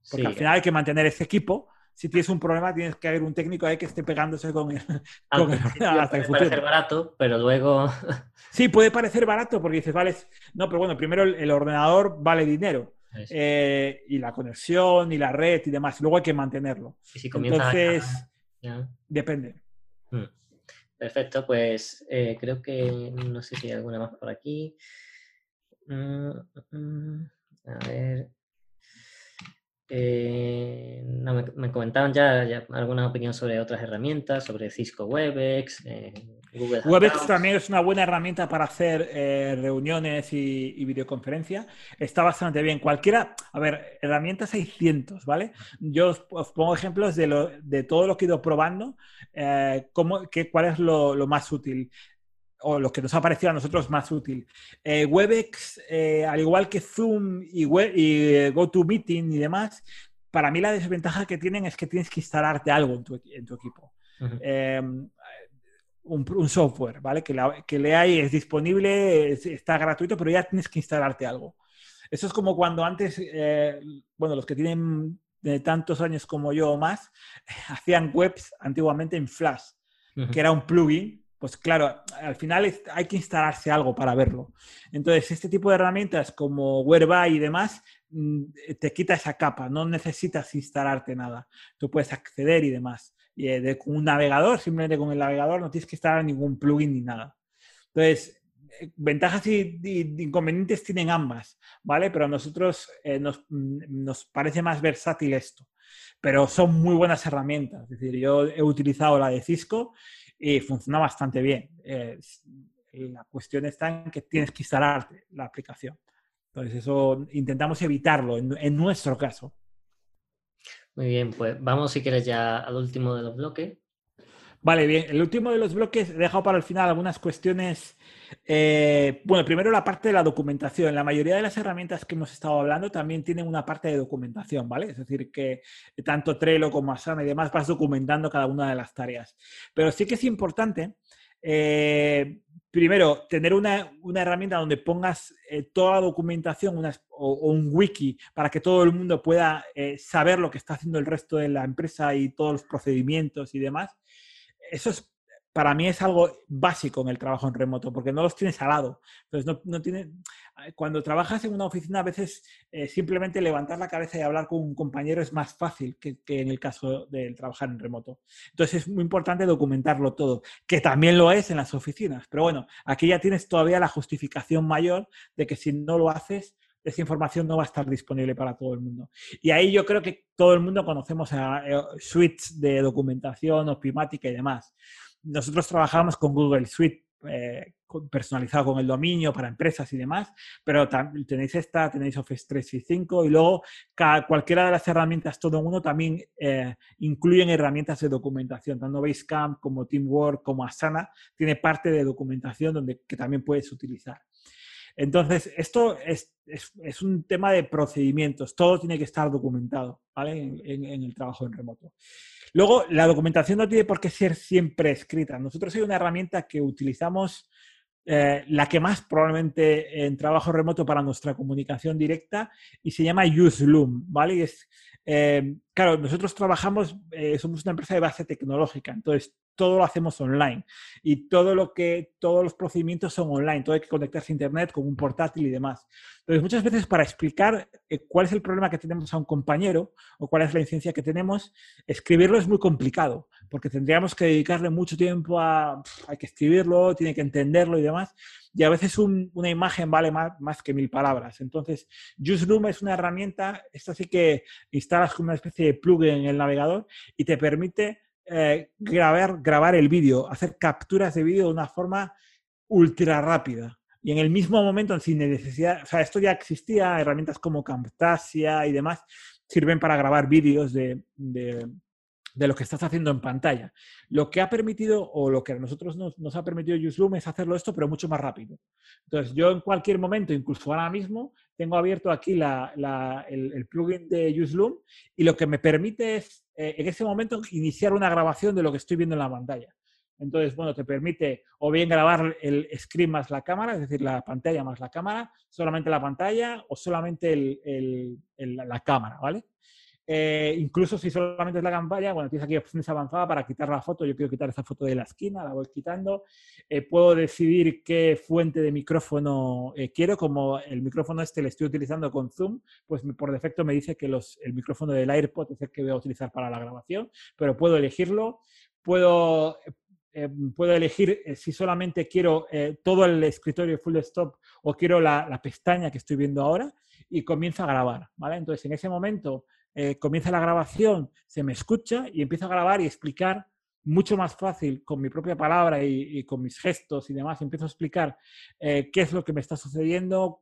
Porque al final hay que mantener ese equipo si tienes un problema, tienes que haber un técnico ahí que esté pegándose con el, con hasta el futuro. Puede parecer barato, pero luego. Sí, puede parecer barato porque dices, vale, no, pero bueno, primero el, ordenador vale dinero. Eh, y la conexión y la red y demás. Luego hay que mantenerlo. Entonces, depende. Hmm. Perfecto, pues eh, creo que no sé si hay alguna más por aquí. Mm, mm, mm. a ver. Eh, me, comentaban ya, alguna opinión sobre otras herramientas, sobre Cisco Webex, eh, Google Webex también es una buena herramienta para hacer eh, reuniones y, videoconferencias. Está bastante bien. Cualquiera, a ver, herramientas hay cientos, ¿vale? Yo os, pongo ejemplos de, lo, de, todo lo que he ido probando, cómo, qué, cuál es lo más útil o lo que nos ha parecido a nosotros más útil. Eh, Webex, eh, al igual que Zoom y, y GoToMeeting y demás, para mí la desventaja que tienen es que tienes que instalarte algo en tu, equipo. Em, un, software, ¿vale? Que, la, que leáis, es disponible, está gratuito, pero ya tienes que instalarte algo. Eso es como cuando antes, eh, bueno, los que tienen tantos años como yo o más, hacían webs antiguamente en Flash, que era un plugin pues claro, al final hay que instalarse algo para verlo. Entonces, este tipo de herramientas como Whereby y demás mm, te quita esa capa, no necesitas instalarte nada. Tú puedes acceder y demás. Y eh, con un navegador, simplemente con el navegador, no tienes que instalar ningún plugin ni nada. Entonces, eh, ventajas y, inconvenientes tienen ambas, ¿vale? Pero a nosotros eh, nos, mm, nos parece más versátil esto. Pero son muy buenas herramientas. Es decir, yo he utilizado la de Cisco y funciona bastante bien. la cuestión está en que tienes que instalarte la aplicación. Entonces, eso intentamos evitarlo en, nuestro caso. Muy bien, pues vamos si quieres ya al último de los bloques. Vale, bien. El último de los bloques he dejado para el final algunas cuestiones. Eh, bueno, primero la parte de la documentación. La mayoría de las herramientas que hemos estado hablando también tienen una parte de documentación, ¿vale? Es decir, que tanto Trello como Asana y demás vas documentando cada una de las tareas. Pero sí que es importante, eh, primero, tener una, herramienta donde pongas eh, toda la documentación o, un wiki para que todo el mundo pueda saber lo que está haciendo el resto de la empresa y todos los procedimientos y demás eso es para mí es algo básico en el trabajo en remoto, porque no los tienes al lado. Entonces, no, no tiene, cuando trabajas en una oficina, a veces eh, simplemente levantar la cabeza y hablar con un compañero es más fácil que, en el caso del trabajar en remoto. Entonces, es muy importante documentarlo todo, que también lo es en las oficinas. Pero bueno, aquí ya tienes todavía la justificación mayor de que si no lo haces, esa información no va a estar disponible para todo el mundo. Y ahí yo creo que todo el mundo conocemos a, eh, suites de documentación, ofimática y demás. Nosotros trabajamos con Google Suite eh, personalizado con el dominio para empresas y demás, pero tenéis esta, tenéis Office 365 y luego cada, cualquiera de las herramientas todo en uno también eh, incluyen herramientas de documentación, tanto Basecamp como Teamwork como Asana tiene parte de documentación donde, que también puedes utilizar. Entonces, esto es, es, un tema de procedimientos, todo tiene que estar documentado ¿vale? en, el trabajo en remoto. Luego, la documentación no tiene por qué ser siempre escrita. Nosotros hay una herramienta que utilizamos, eh, la que más probablemente en trabajo remoto para nuestra comunicación directa, y se llama UseLoom, ¿vale? es, eh, claro, nosotros trabajamos, eh, somos una empresa de base tecnológica, entonces todo lo hacemos online y todo lo que, todos los procedimientos son online, todo hay que conectarse a internet con un portátil y demás. Entonces, muchas veces para explicar eh, cuál es el problema que tenemos a un compañero o cuál es la licencia que tenemos, escribirlo es muy complicado, porque tendríamos que dedicarle mucho tiempo a, hay que escribirlo, tiene que entenderlo y demás, y a veces una imagen vale más, más, que mil palabras. Entonces, JuiceRoom es una herramienta, esta sí que instalas como una especie de plugin en el navegador y te permite eh, grabar, grabar el vídeo, hacer capturas de vídeo de una forma ultra rápida. Y en el mismo momento, sin necesidad, o sea, esto ya existía, herramientas como Camtasia y demás sirven para grabar vídeos de, de, de, lo que estás haciendo en pantalla. Lo que ha permitido, o lo que a nosotros nos, ha permitido Zoom es hacerlo esto, pero mucho más rápido. Entonces, yo en cualquier momento, incluso ahora mismo, tengo abierto aquí el, plugin de UseLoom y lo que me permite es eh, en ese momento iniciar una grabación de lo que estoy viendo en la pantalla. Entonces, bueno, te permite o bien grabar el screen más la cámara, es decir, la pantalla más la cámara, solamente la pantalla o solamente la cámara, ¿vale? Eh, incluso si solamente es la campaña, bueno, tienes aquí opciones avanzadas para quitar la foto. Yo quiero quitar esa foto de la esquina, la voy quitando. Eh, puedo decidir qué fuente de micrófono eh, quiero. Como el micrófono este lo estoy utilizando con Zoom, pues por defecto me dice que el micrófono del AirPod es el que voy a utilizar para la grabación, pero puedo elegirlo. Puedo, puedo elegir si solamente quiero todo el escritorio full stop o quiero la, la pestaña que estoy viendo ahora y comienzo a grabar, ¿vale? Entonces, en ese momento eh, comienza la grabación, se me escucha y empiezo a grabar y explicar mucho más fácil con mi propia palabra y, con mis gestos y demás, empiezo a explicar eh, qué es lo que me está sucediendo,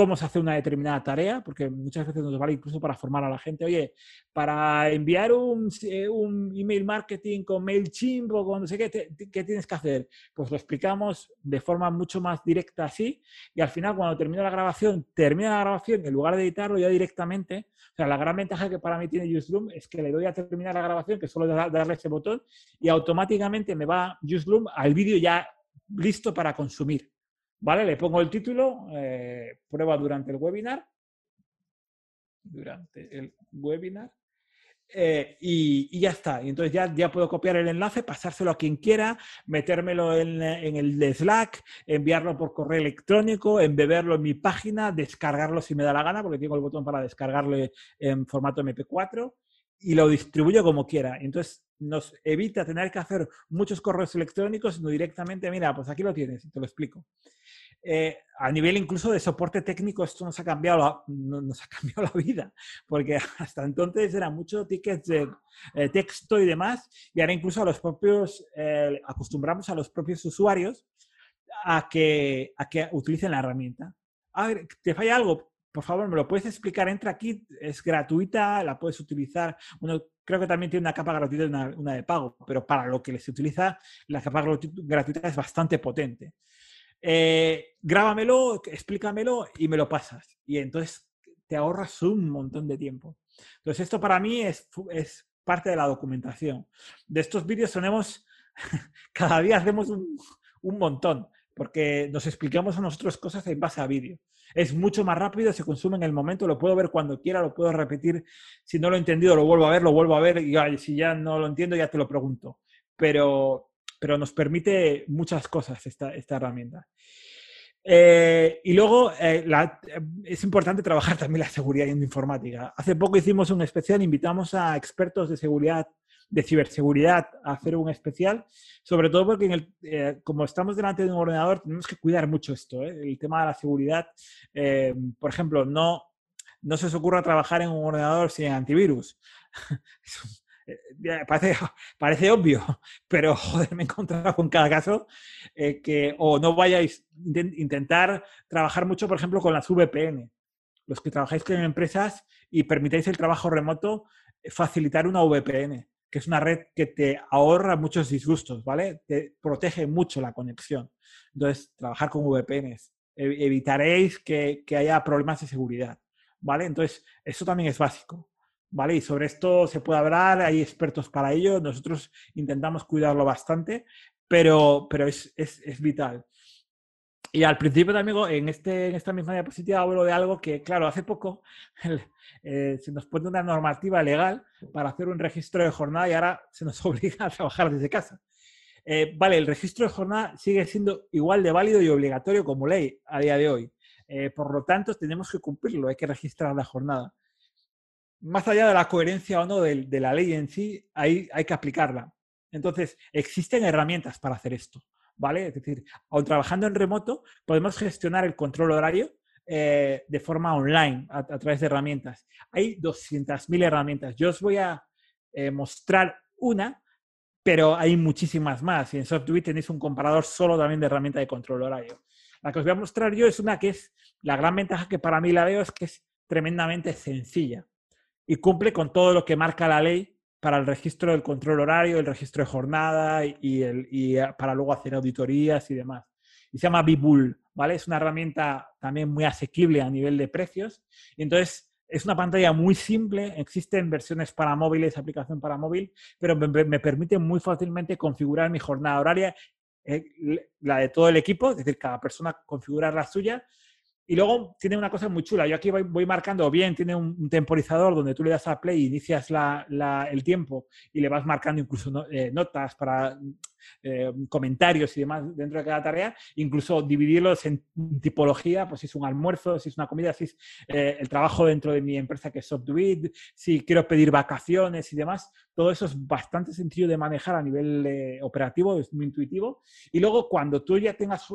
cómo se hace una determinada tarea, porque muchas veces nos vale incluso para formar a la gente, oye, para enviar un, eh, un email marketing con MailChimp o con no sé qué, ¿qué tienes que hacer? Pues lo explicamos de forma mucho más directa así, y al final cuando termina la grabación, termina la grabación, en lugar de editarlo ya directamente, o sea, la gran ventaja que para mí tiene UseLoom es que le doy a terminar la grabación, que solo darle ese botón, y automáticamente me va UseLoom al vídeo ya listo para consumir. ¿Vale? Le pongo el título, eh, prueba durante el webinar. Durante el webinar. Eh, y, ya está. Y entonces ya, ya puedo copiar el enlace, pasárselo a quien quiera, metérmelo en, en, el de Slack, enviarlo por correo electrónico, embeberlo en mi página, descargarlo si me da la gana, porque tengo el botón para descargarlo en formato MP4 y lo distribuyo como quiera. Entonces nos evita tener que hacer muchos correos electrónicos, sino directamente, mira, pues aquí lo tienes y te lo explico. Eh, a nivel incluso de soporte técnico, esto nos ha, cambiado la, nos ha cambiado la vida, porque hasta entonces eran muchos tickets de eh, texto y demás, y ahora incluso a los propios, eh, acostumbramos a los propios usuarios a que, a que utilicen la herramienta. A ver, ¿te falla algo? Por favor, me lo puedes explicar. Entra aquí, es gratuita, la puedes utilizar. Bueno, creo que también tiene una capa gratuita y una, una de pago, pero para lo que se utiliza, la capa gratuita es bastante potente eh, grábamelo, explícamelo y me lo pasas. Y entonces te ahorras un montón de tiempo. Entonces esto para mí es, parte de la documentación. De estos vídeos tenemos, cada día hacemos un, montón, porque nos explicamos a nosotros cosas en base a vídeo. Es mucho más rápido, se consume en el momento, lo puedo ver cuando quiera, lo puedo repetir. Si no lo he entendido, lo vuelvo a ver, lo vuelvo a ver y si ya no lo entiendo, ya te lo pregunto. Pero pero nos permite muchas cosas esta, esta herramienta. Eh, y luego eh, es importante trabajar también la seguridad en informática. Hace poco hicimos un especial, invitamos a expertos de seguridad, de ciberseguridad, a hacer un especial, sobre todo porque en el, como estamos delante de un ordenador, tenemos que cuidar mucho esto, el tema de la seguridad. por ejemplo, no, no se os ocurra trabajar en un ordenador sin antivirus. Eh, parece, parece obvio, pero joder, me he encontrado con cada caso eh, que o no vayáis a intentar trabajar mucho, por ejemplo, con las VPN. Los que trabajáis con empresas y permitáis el trabajo remoto, eh, facilitar una VPN, que es una red que te ahorra muchos disgustos, ¿vale? Te protege mucho la conexión. Entonces, trabajar con VPNs. Evitaréis que haya problemas de seguridad. ¿vale? Entonces, eso también es básico, ¿vale? Y sobre esto se puede hablar, hay expertos para ello, nosotros intentamos cuidarlo bastante, pero, pero es, es, es vital. Y al principio también en, este, en esta misma diapositiva hablo de algo que, claro, hace poco eh, se nos pone una normativa legal para hacer un registro de jornada y ahora se nos obliga a trabajar desde casa. Eh, vale, el registro de jornada sigue siendo igual de válido y obligatorio como ley a día de hoy. Eh, por lo tanto, tenemos que cumplirlo, hay que registrar la jornada. Más allá de la coherencia o no de, la ley en sí, hay, hay que aplicarla. Entonces, existen herramientas para hacer esto, ¿vale? Es decir, aun trabajando en remoto, podemos gestionar el control horario eh, de forma online a, través de herramientas. Hay 200.000 herramientas. Yo os voy a eh, mostrar una, pero hay muchísimas más. Y en SoftWare tenéis un comparador solo también de herramientas de control horario. La que os voy a mostrar yo es una que es, la gran ventaja que para mí la veo es que es tremendamente sencilla y cumple con todo lo que marca la ley para el registro del control horario, el registro de jornada y, el, y eh, para luego hacer auditorías y demás. Y se llama Bibull, ¿vale? Es una herramienta también muy asequible a nivel de precios. Y entonces es una pantalla muy simple, existen versiones para móviles, aplicación para móvil, pero me, me, permite muy fácilmente configurar mi jornada horaria eh, la de todo el equipo, es decir, cada persona configurar la suya. Y luego tiene una cosa muy chula. Yo aquí voy, marcando bien, tiene un, temporizador donde tú le das a play, inicias el tiempo y le vas marcando incluso eh, notas para eh, comentarios y demás dentro de cada tarea, incluso dividirlos en tipología, pues si es un almuerzo, si es una comida, si es eh, el trabajo dentro de mi empresa que es SoftDuit, si quiero pedir vacaciones y demás, todo eso es bastante sencillo de manejar a nivel eh, operativo, es muy intuitivo. Y luego cuando tú ya tengas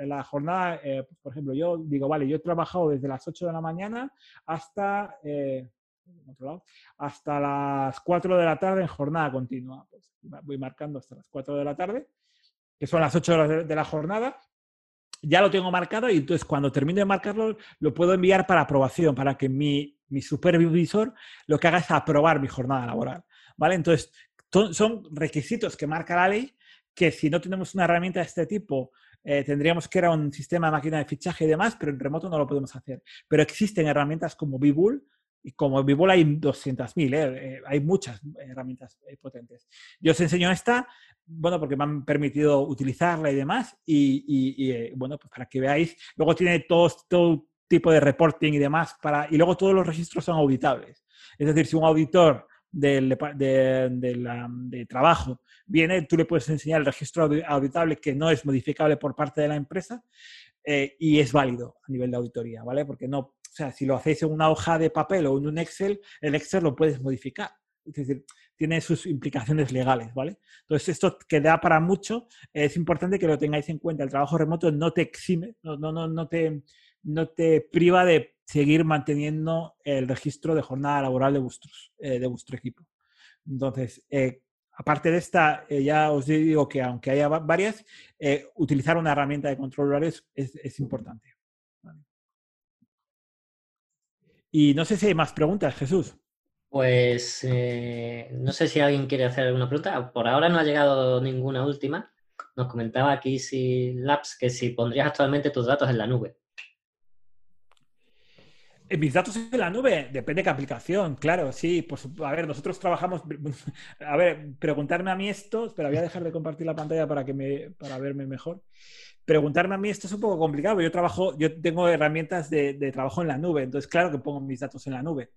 la jornada, por ejemplo, yo digo, vale, yo he trabajado desde las 8 de la mañana hasta hasta las 4 de la tarde en jornada continua. Pues voy marcando hasta las 4 de la tarde, que son las 8 horas de, la jornada. Ya lo tengo marcado y entonces cuando termine de marcarlo lo puedo enviar para aprobación, para que mi, mi supervisor lo que haga es aprobar mi jornada laboral. ¿Vale? Entonces, son requisitos que marca la ley que si no tenemos una herramienta de este tipo, eh, tendríamos que era un sistema de máquina de fichaje y demás, pero en remoto no lo podemos hacer. Pero existen herramientas como Bibull y como en Bibol hay 200.000, ¿eh? ¿eh? hay muchas herramientas eh, potentes. Yo os enseño esta, bueno, porque me han permitido utilizarla y demás, y, eh, bueno, pues para que veáis, luego tiene todo, todo tipo de reporting y demás, para, y luego todos los registros son auditables. Es decir, si un auditor del, de, de, de, trabajo viene, tú le puedes enseñar el registro auditable que no es modificable por parte de la empresa y es válido a nivel de auditoría, ¿vale? Porque no o sea, si lo hacéis en una hoja de papel o en un Excel, el Excel lo puedes modificar. Es decir, tiene sus implicaciones legales, ¿vale? Entonces, esto que da para mucho, es importante que lo tengáis en cuenta. El trabajo remoto no te exime, no, no, no, te, no te priva de seguir manteniendo el registro de jornada laboral de, vuestros, eh, de vuestro equipo. Entonces, eh, aparte de esta, eh, ya os digo que aunque haya varias, utilizar una herramienta de control horario es, es importante. Y no sé si hay más preguntas, Jesús. Pues eh, no sé si alguien quiere hacer alguna pregunta. Por ahora no ha llegado ninguna última. Nos comentaba aquí si Labs que si pondrías actualmente tus datos en la nube. Eh, mis datos en la nube, depende de qué aplicación, claro, sí. Pues, a ver, nosotros trabajamos. A ver, preguntarme a mí esto, pero voy a dejar de compartir la pantalla para, que me, para verme mejor. Preguntarme a mí esto es un poco complicado. Yo trabajo, yo tengo herramientas de, trabajo en la nube, entonces claro que pongo mis datos en la nube.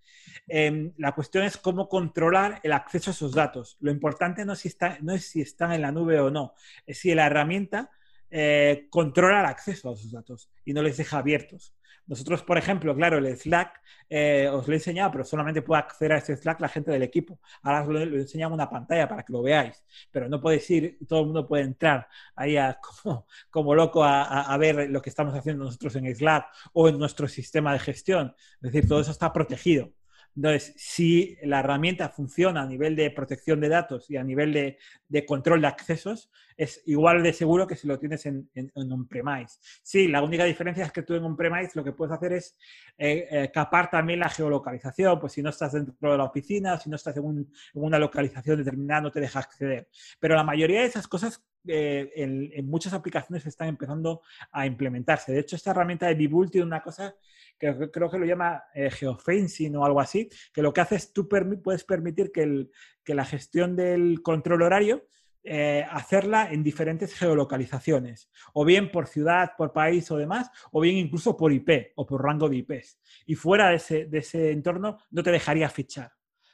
Em, la cuestión es cómo controlar el acceso a esos datos. Lo importante no es si, están en la nube o no, es si la herramienta eh, controla el acceso a esos datos y no les deja abiertos. Nosotros, por ejemplo, claro, el Slack eh, os lo he enseñado, pero solamente puede acceder a ese Slack la gente del equipo. Ahora os lo, he enseñado en una pantalla para que lo veáis, pero no podéis ir, todo el mundo puede entrar ahí como, loco a, ver lo que estamos haciendo nosotros en Slack o en nuestro sistema de gestión. Es decir, todo eso está protegido. Entonces, si la herramienta funciona a nivel de protección de datos y a nivel de, control de accesos, es igual de seguro que si lo tienes en, en, on-premise. Sí, la única diferencia es que tú en on-premise lo que puedes hacer es eh, eh, capar también la geolocalización, pues si no estás dentro de la oficina, si no estás en, una localización determinada, no te deja acceder. Pero la mayoría de esas cosas eh, en, muchas aplicaciones están empezando a implementarse. De hecho, esta herramienta de Bibul tiene una cosa que creo que lo llama eh, geofencing o algo así, que lo que hace es tú puedes permitir que, la gestión del control horario eh, hacerla en diferentes geolocalizaciones, o bien por ciudad, por país o demás, o bien incluso por IP o por rango de IPs. Y fuera de ese, entorno no te dejaría fichar.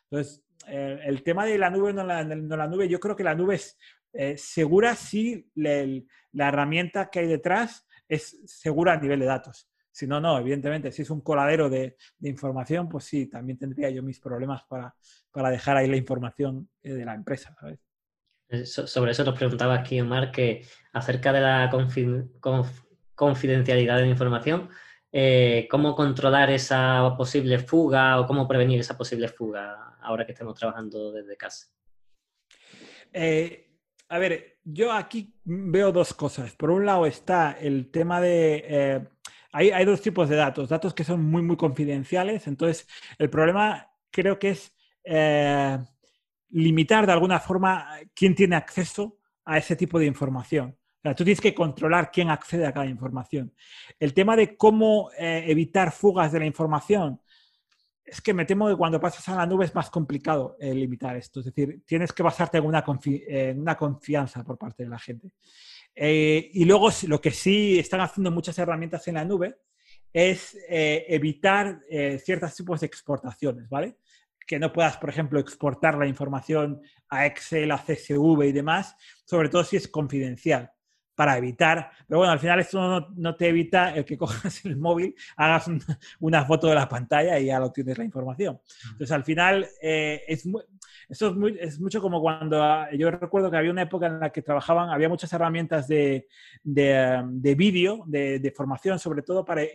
Entonces, eh, el tema de la nube no la, la nube, yo creo que la nube es segura si la herramienta que hay detrás es segura a nivel de datos. Si no, no, evidentemente, si es un coladero de, información, pues sí, también tendría yo mis problemas para, dejar ahí la información eh, de la empresa, eh, sobre eso nos preguntaba aquí Omar que acerca de la confidencialidad de la información, eh, ¿cómo controlar esa posible fuga o cómo prevenir esa posible fuga ahora que estamos trabajando desde casa? a ver, yo aquí veo dos cosas. Por un lado está el tema de hay, dos tipos de datos, datos que son muy, muy confidenciales. Entonces, el problema creo que es eh, limitar de alguna forma quién tiene acceso a ese tipo de información. Tú tienes que controlar quién accede a cada información. El tema de cómo eh, evitar fugas de la información, es que me temo que cuando pasas a la nube es más complicado eh, limitar esto. Es decir, tienes que basarte en una, confianza por parte de la gente. Eh, y luego lo que sí están haciendo muchas herramientas en la nube es evitar ciertos tipos de exportaciones, ¿vale? Que no puedas, por ejemplo, exportar la información a Excel, a CSV y demás, sobre todo si es confidencial para evitar, pero bueno, al final esto no, te evita el que cojas el móvil, hagas una foto de la pantalla y ya lo tienes la información. Entonces, al final, eh, es esto es, muy, es, mucho como cuando ah, yo recuerdo que había una época en la que trabajaban, había muchas herramientas de, de, de vídeo, de, de, formación, sobre todo para e,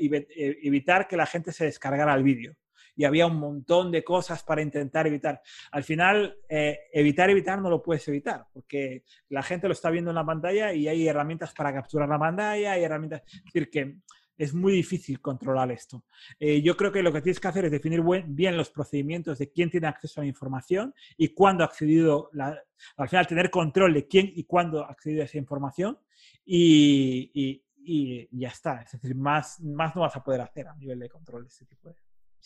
evitar que la gente se descargara el vídeo y había un montón de cosas para intentar evitar. Al final, eh, evitar, evitar no lo puedes evitar, porque la gente lo está viendo en la pantalla y hay herramientas para capturar la pantalla, hay herramientas, es decir, que es muy difícil controlar esto. Eh, yo creo que lo que tienes que hacer es definir bien los procedimientos de quién tiene acceso a la información y cuándo ha accedido, al final tener control de quién y cuándo ha accedido a esa información y, y, ya está. Es decir, más, más no vas a poder hacer a nivel de control de este tipo de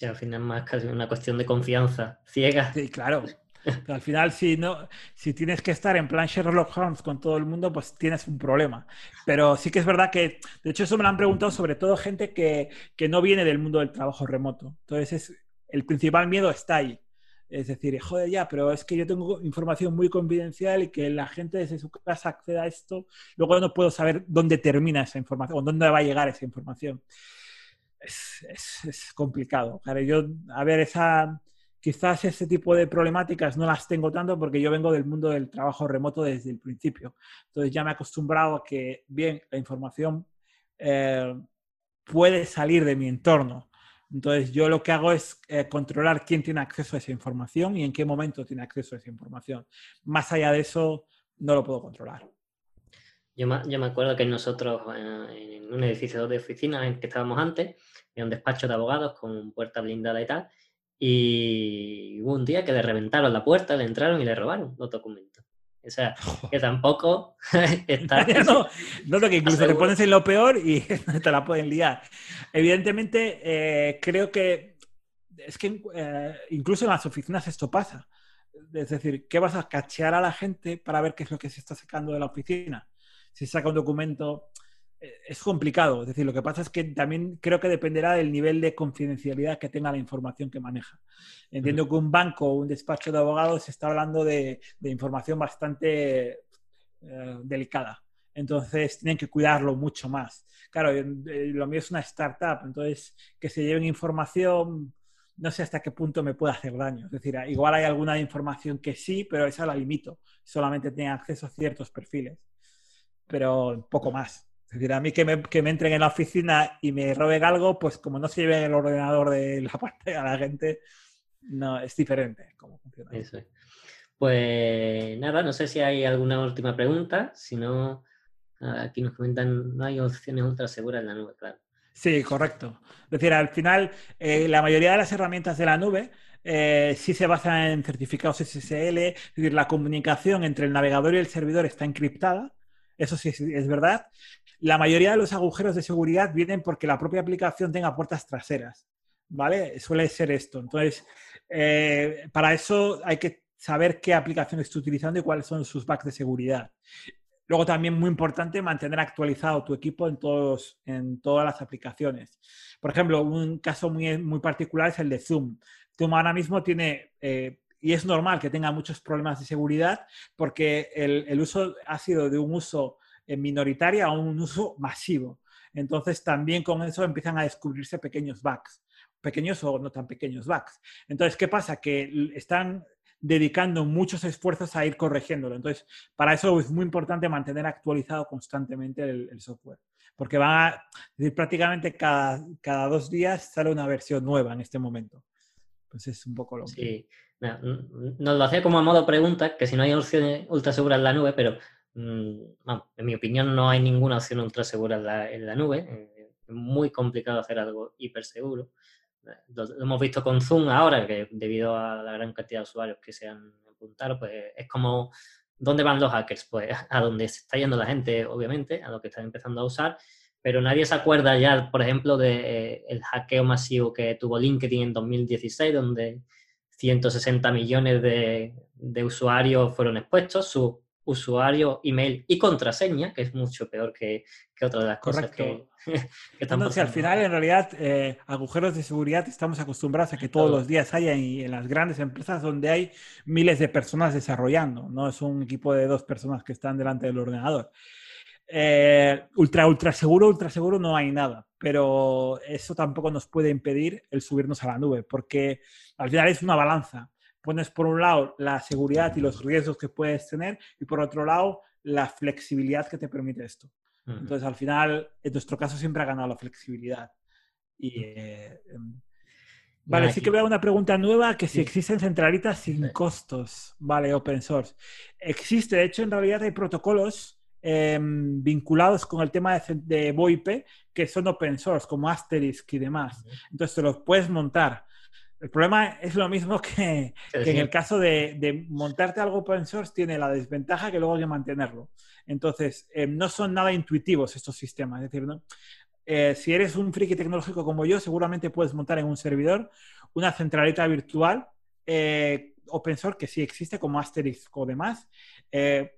al final más casi una cuestión de confianza ciega. Sí, claro. al final, si, no, si tienes que estar en plan Sherlock Holmes con todo el mundo, pues tienes un problema. Pero sí que es verdad que, de hecho, eso me lo han preguntado sobre todo gente que, que no viene del mundo del trabajo remoto. Entonces, es, el principal miedo está ahí. Es decir, joder, ya, pero es que yo tengo información muy confidencial y que la gente desde su casa acceda a esto, luego no puedo saber dónde termina esa información o dónde va a llegar esa información es, complicado. yo, a ver, esa, quizás ese tipo de problemáticas no las tengo tanto porque yo vengo del mundo del trabajo remoto desde el principio. Entonces ya me he acostumbrado a que, bien, la información eh, puede salir de mi entorno. Entonces yo lo que hago es eh, controlar quién tiene acceso a esa información y en qué momento tiene acceso a esa información. Más allá de eso, no lo puedo controlar. Yo me, acuerdo que nosotros en un edificio de oficina en que estábamos antes, en un despacho de abogados con puerta blindada y tal, y hubo un día que le reventaron la puerta, le entraron y le robaron los documentos. O sea, que tampoco está... no, no, que incluso te pones en lo peor y te la pueden liar. Evidentemente, eh, creo que es que eh, incluso en las oficinas esto pasa. Es decir, ¿qué vas a cachear a la gente para ver qué es lo que se está sacando de la oficina? Si saca un documento es complicado. Es decir, lo que pasa es que también creo que dependerá del nivel de confidencialidad que tenga la información que maneja. Entiendo que un banco o un despacho de abogados está hablando de, información bastante eh, delicada. Entonces tienen que cuidarlo mucho más. Claro, lo mío es una startup, entonces que se lleven información, no sé hasta qué punto me puede hacer daño. Es decir, igual hay alguna información que sí, pero esa la limito. Solamente tiene acceso a ciertos perfiles, pero poco más. Es decir, a mí que me, que entren en la oficina y me roben algo, pues como no se lleve el ordenador de la parte a la gente, no, es diferente cómo funciona. Eso es. Pues nada, no sé si hay alguna última pregunta. Si no, aquí nos comentan, no hay opciones ultra seguras en la nube, claro. Sí, correcto. Es decir, al final, eh, la mayoría de las herramientas de la nube eh, sí se basan en certificados SSL, es decir, la comunicación entre el navegador y el servidor está encriptada, eso sí es verdad, la mayoría de los agujeros de seguridad vienen porque la propia aplicación tenga puertas traseras, ¿vale? Suele ser esto. Entonces, eh, para eso hay que saber qué aplicación está utilizando y cuáles son sus bugs de seguridad. Luego también muy importante mantener actualizado tu equipo en, todos, en todas las aplicaciones. Por ejemplo, un caso muy, muy particular es el de Zoom. Zoom ahora mismo tiene, eh, y es normal que tenga muchos problemas de seguridad porque el, el uso ha sido de un uso minoritaria a un uso masivo. Entonces también con eso empiezan a descubrirse pequeños bugs, pequeños o no tan pequeños bugs. Entonces, ¿qué pasa? Que están dedicando muchos esfuerzos a ir corrigiéndolo. Entonces, para eso es muy importante mantener actualizado constantemente el, software, porque va a decir, prácticamente cada, cada, dos días sale una versión nueva en este momento. Pues es un poco lo que... Sí, nos lo hacía como a modo pregunta, que si no hay opciones ultra seguras en la nube, pero Mm, en mi opinión no hay ninguna opción ultra segura en la, nube. Eh, es muy complicado hacer algo hiper seguro. Lo, hemos visto con Zoom ahora, que debido a la gran cantidad de usuarios que se han apuntado, pues es como, ¿dónde van los hackers? Pues a donde se está yendo la gente, obviamente, a lo que están empezando a usar, pero nadie se acuerda ya, por ejemplo, del de, eh, hackeo masivo que tuvo LinkedIn en 2016, donde 160 millones de, de usuarios fueron expuestos, su usuario, email y contraseña, que es mucho peor que, que otra de las cosas que, que estamos al final, en realidad, eh, agujeros de seguridad estamos acostumbrados a que todos los días haya en, en las grandes empresas donde hay miles de personas desarrollando, no es un equipo de dos personas que están delante del ordenador. Eh, ultra, ultra seguro, ultra seguro no hay nada, pero eso tampoco nos puede impedir el subirnos a la nube, porque al final es una balanza pones por un lado la seguridad y los riesgos que puedes tener y por otro lado la flexibilidad que te permite esto. Entonces, al final, en nuestro caso siempre ha ganado la flexibilidad. Y, eh, em, vale, sí que veo una pregunta nueva, que si existen centralitas sin costos, vale, open source. Existe, de hecho, en realidad hay protocolos em, vinculados con el tema de, de VoIP que son open source, como Asterisk y demás. Entonces, te los puedes montar. El problema es lo mismo que, en el caso de, montarte algo open source, tiene la desventaja que luego hay que mantenerlo. Entonces, eh, no son nada intuitivos estos sistemas. Es decir, eh, si eres un friki tecnológico como yo, seguramente puedes montar en un servidor una centralita virtual eh, open source que sí existe, como Asterisk o demás,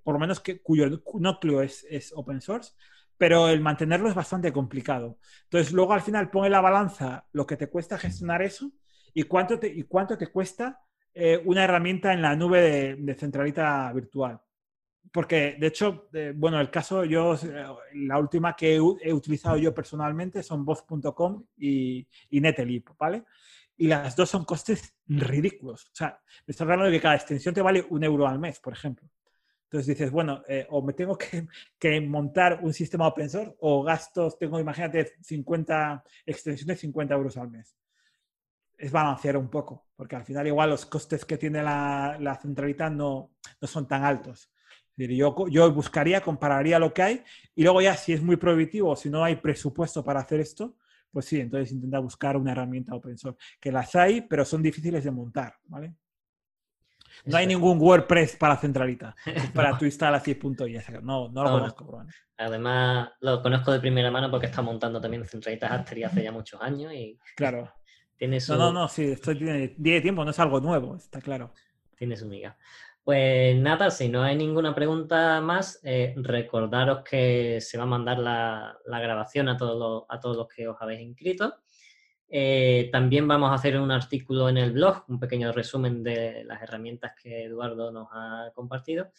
por lo menos que, cuyo núcleo es, es open source pero el mantenerlo es bastante complicado. Entonces, luego al final pone la balanza lo que te cuesta gestionar eso ¿Y cuánto te, y cuánto te cuesta eh, una herramienta en la nube de, centralita virtual? Porque, de hecho, eh, bueno, el caso, yo, eh, la última que he, utilizado yo personalmente son voz.com y, y ¿vale? Y las dos son costes ridículos. O sea, estoy hablando de que cada extensión te vale un euro al mes, por ejemplo. Entonces dices, bueno, o me tengo que, montar un sistema open source o gastos, tengo, imagínate, 50 extensiones, 50 euros al mes es balancear un poco, porque al final igual los costes que tiene la, la centralita no, no, son tan altos. yo, yo buscaría, compararía lo que hay y luego ya si es muy prohibitivo, si no hay presupuesto para hacer esto, pues sí, entonces intenta buscar una herramienta open source, que las hay, pero son difíciles de montar, ¿vale? No hay ningún WordPress para centralita, para tu instalación.is. No, no lo conozco. Además, lo conozco de primera mano porque está montando también centralitas Aster hace ya muchos años. Y... Claro. No, no, no, sí, esto tiene, tiempo, no es algo nuevo, está claro. Tiene su miga. Pues nada, si no hay ninguna pregunta más, eh, recordaros que se va a mandar la, grabación a todos, los, a todos los que os habéis inscrito. Eh, también vamos a hacer un artículo en el blog, un pequeño resumen de las herramientas que Eduardo nos ha compartido.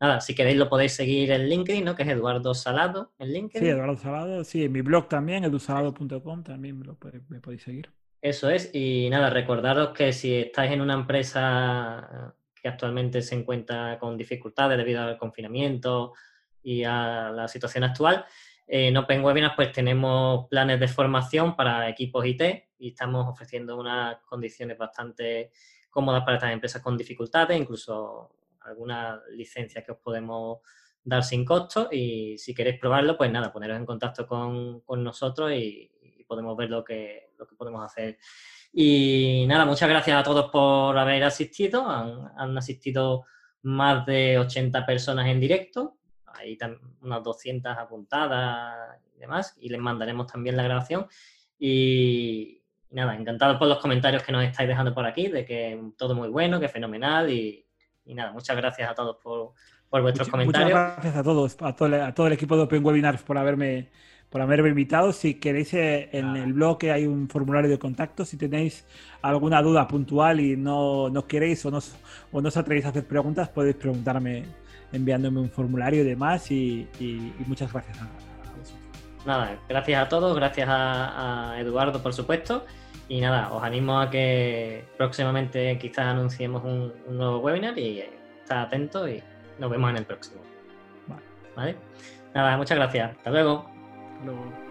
Nada, si queréis lo podéis seguir en LinkedIn, ¿no? Que es Eduardo Salado en LinkedIn. Sí, Eduardo Salado, sí, en mi blog también, edusalado.com, también me, lo, me podéis seguir. Eso es, y nada, recordaros que si estáis en una empresa que actualmente se encuentra con dificultades debido al confinamiento y a la situación actual. En Open Webinars pues tenemos planes de formación para equipos IT y estamos ofreciendo unas condiciones bastante cómodas para estas empresas con dificultades, incluso algunas licencias que os podemos dar sin costo y si queréis probarlo, pues nada, poneros en contacto con, nosotros y, y, podemos ver lo que, lo que podemos hacer y nada, muchas gracias a todos por haber asistido. Han, asistido más de 80 personas en directo. Hay unas 200 apuntadas y demás. Y les mandaremos también la grabación. Y, nada, encantado por los comentarios que nos estáis dejando por aquí, de que todo muy bueno, que fenomenal. Y, nada, muchas gracias a todos por, vuestros comentarios. Muchas gracias a todos, a todo, a todo el equipo de Open Webinars por haberme por haberme invitado. Si queréis, eh, en el blog hay un formulario de contacto. Si tenéis alguna duda puntual y no, no queréis o no, o no os atrevéis a hacer preguntas, podéis preguntarme enviándome un formulario y demás. Y, muchas gracias a, vosotros. Nada, gracias a todos, gracias a, Eduardo, por supuesto. Y nada, os animo a que próximamente quizás anunciemos un, nuevo webinar y eh, está atento y nos vemos en el próximo. Vale. ¿Vale? Nada, muchas gracias. Hasta luego. Luego.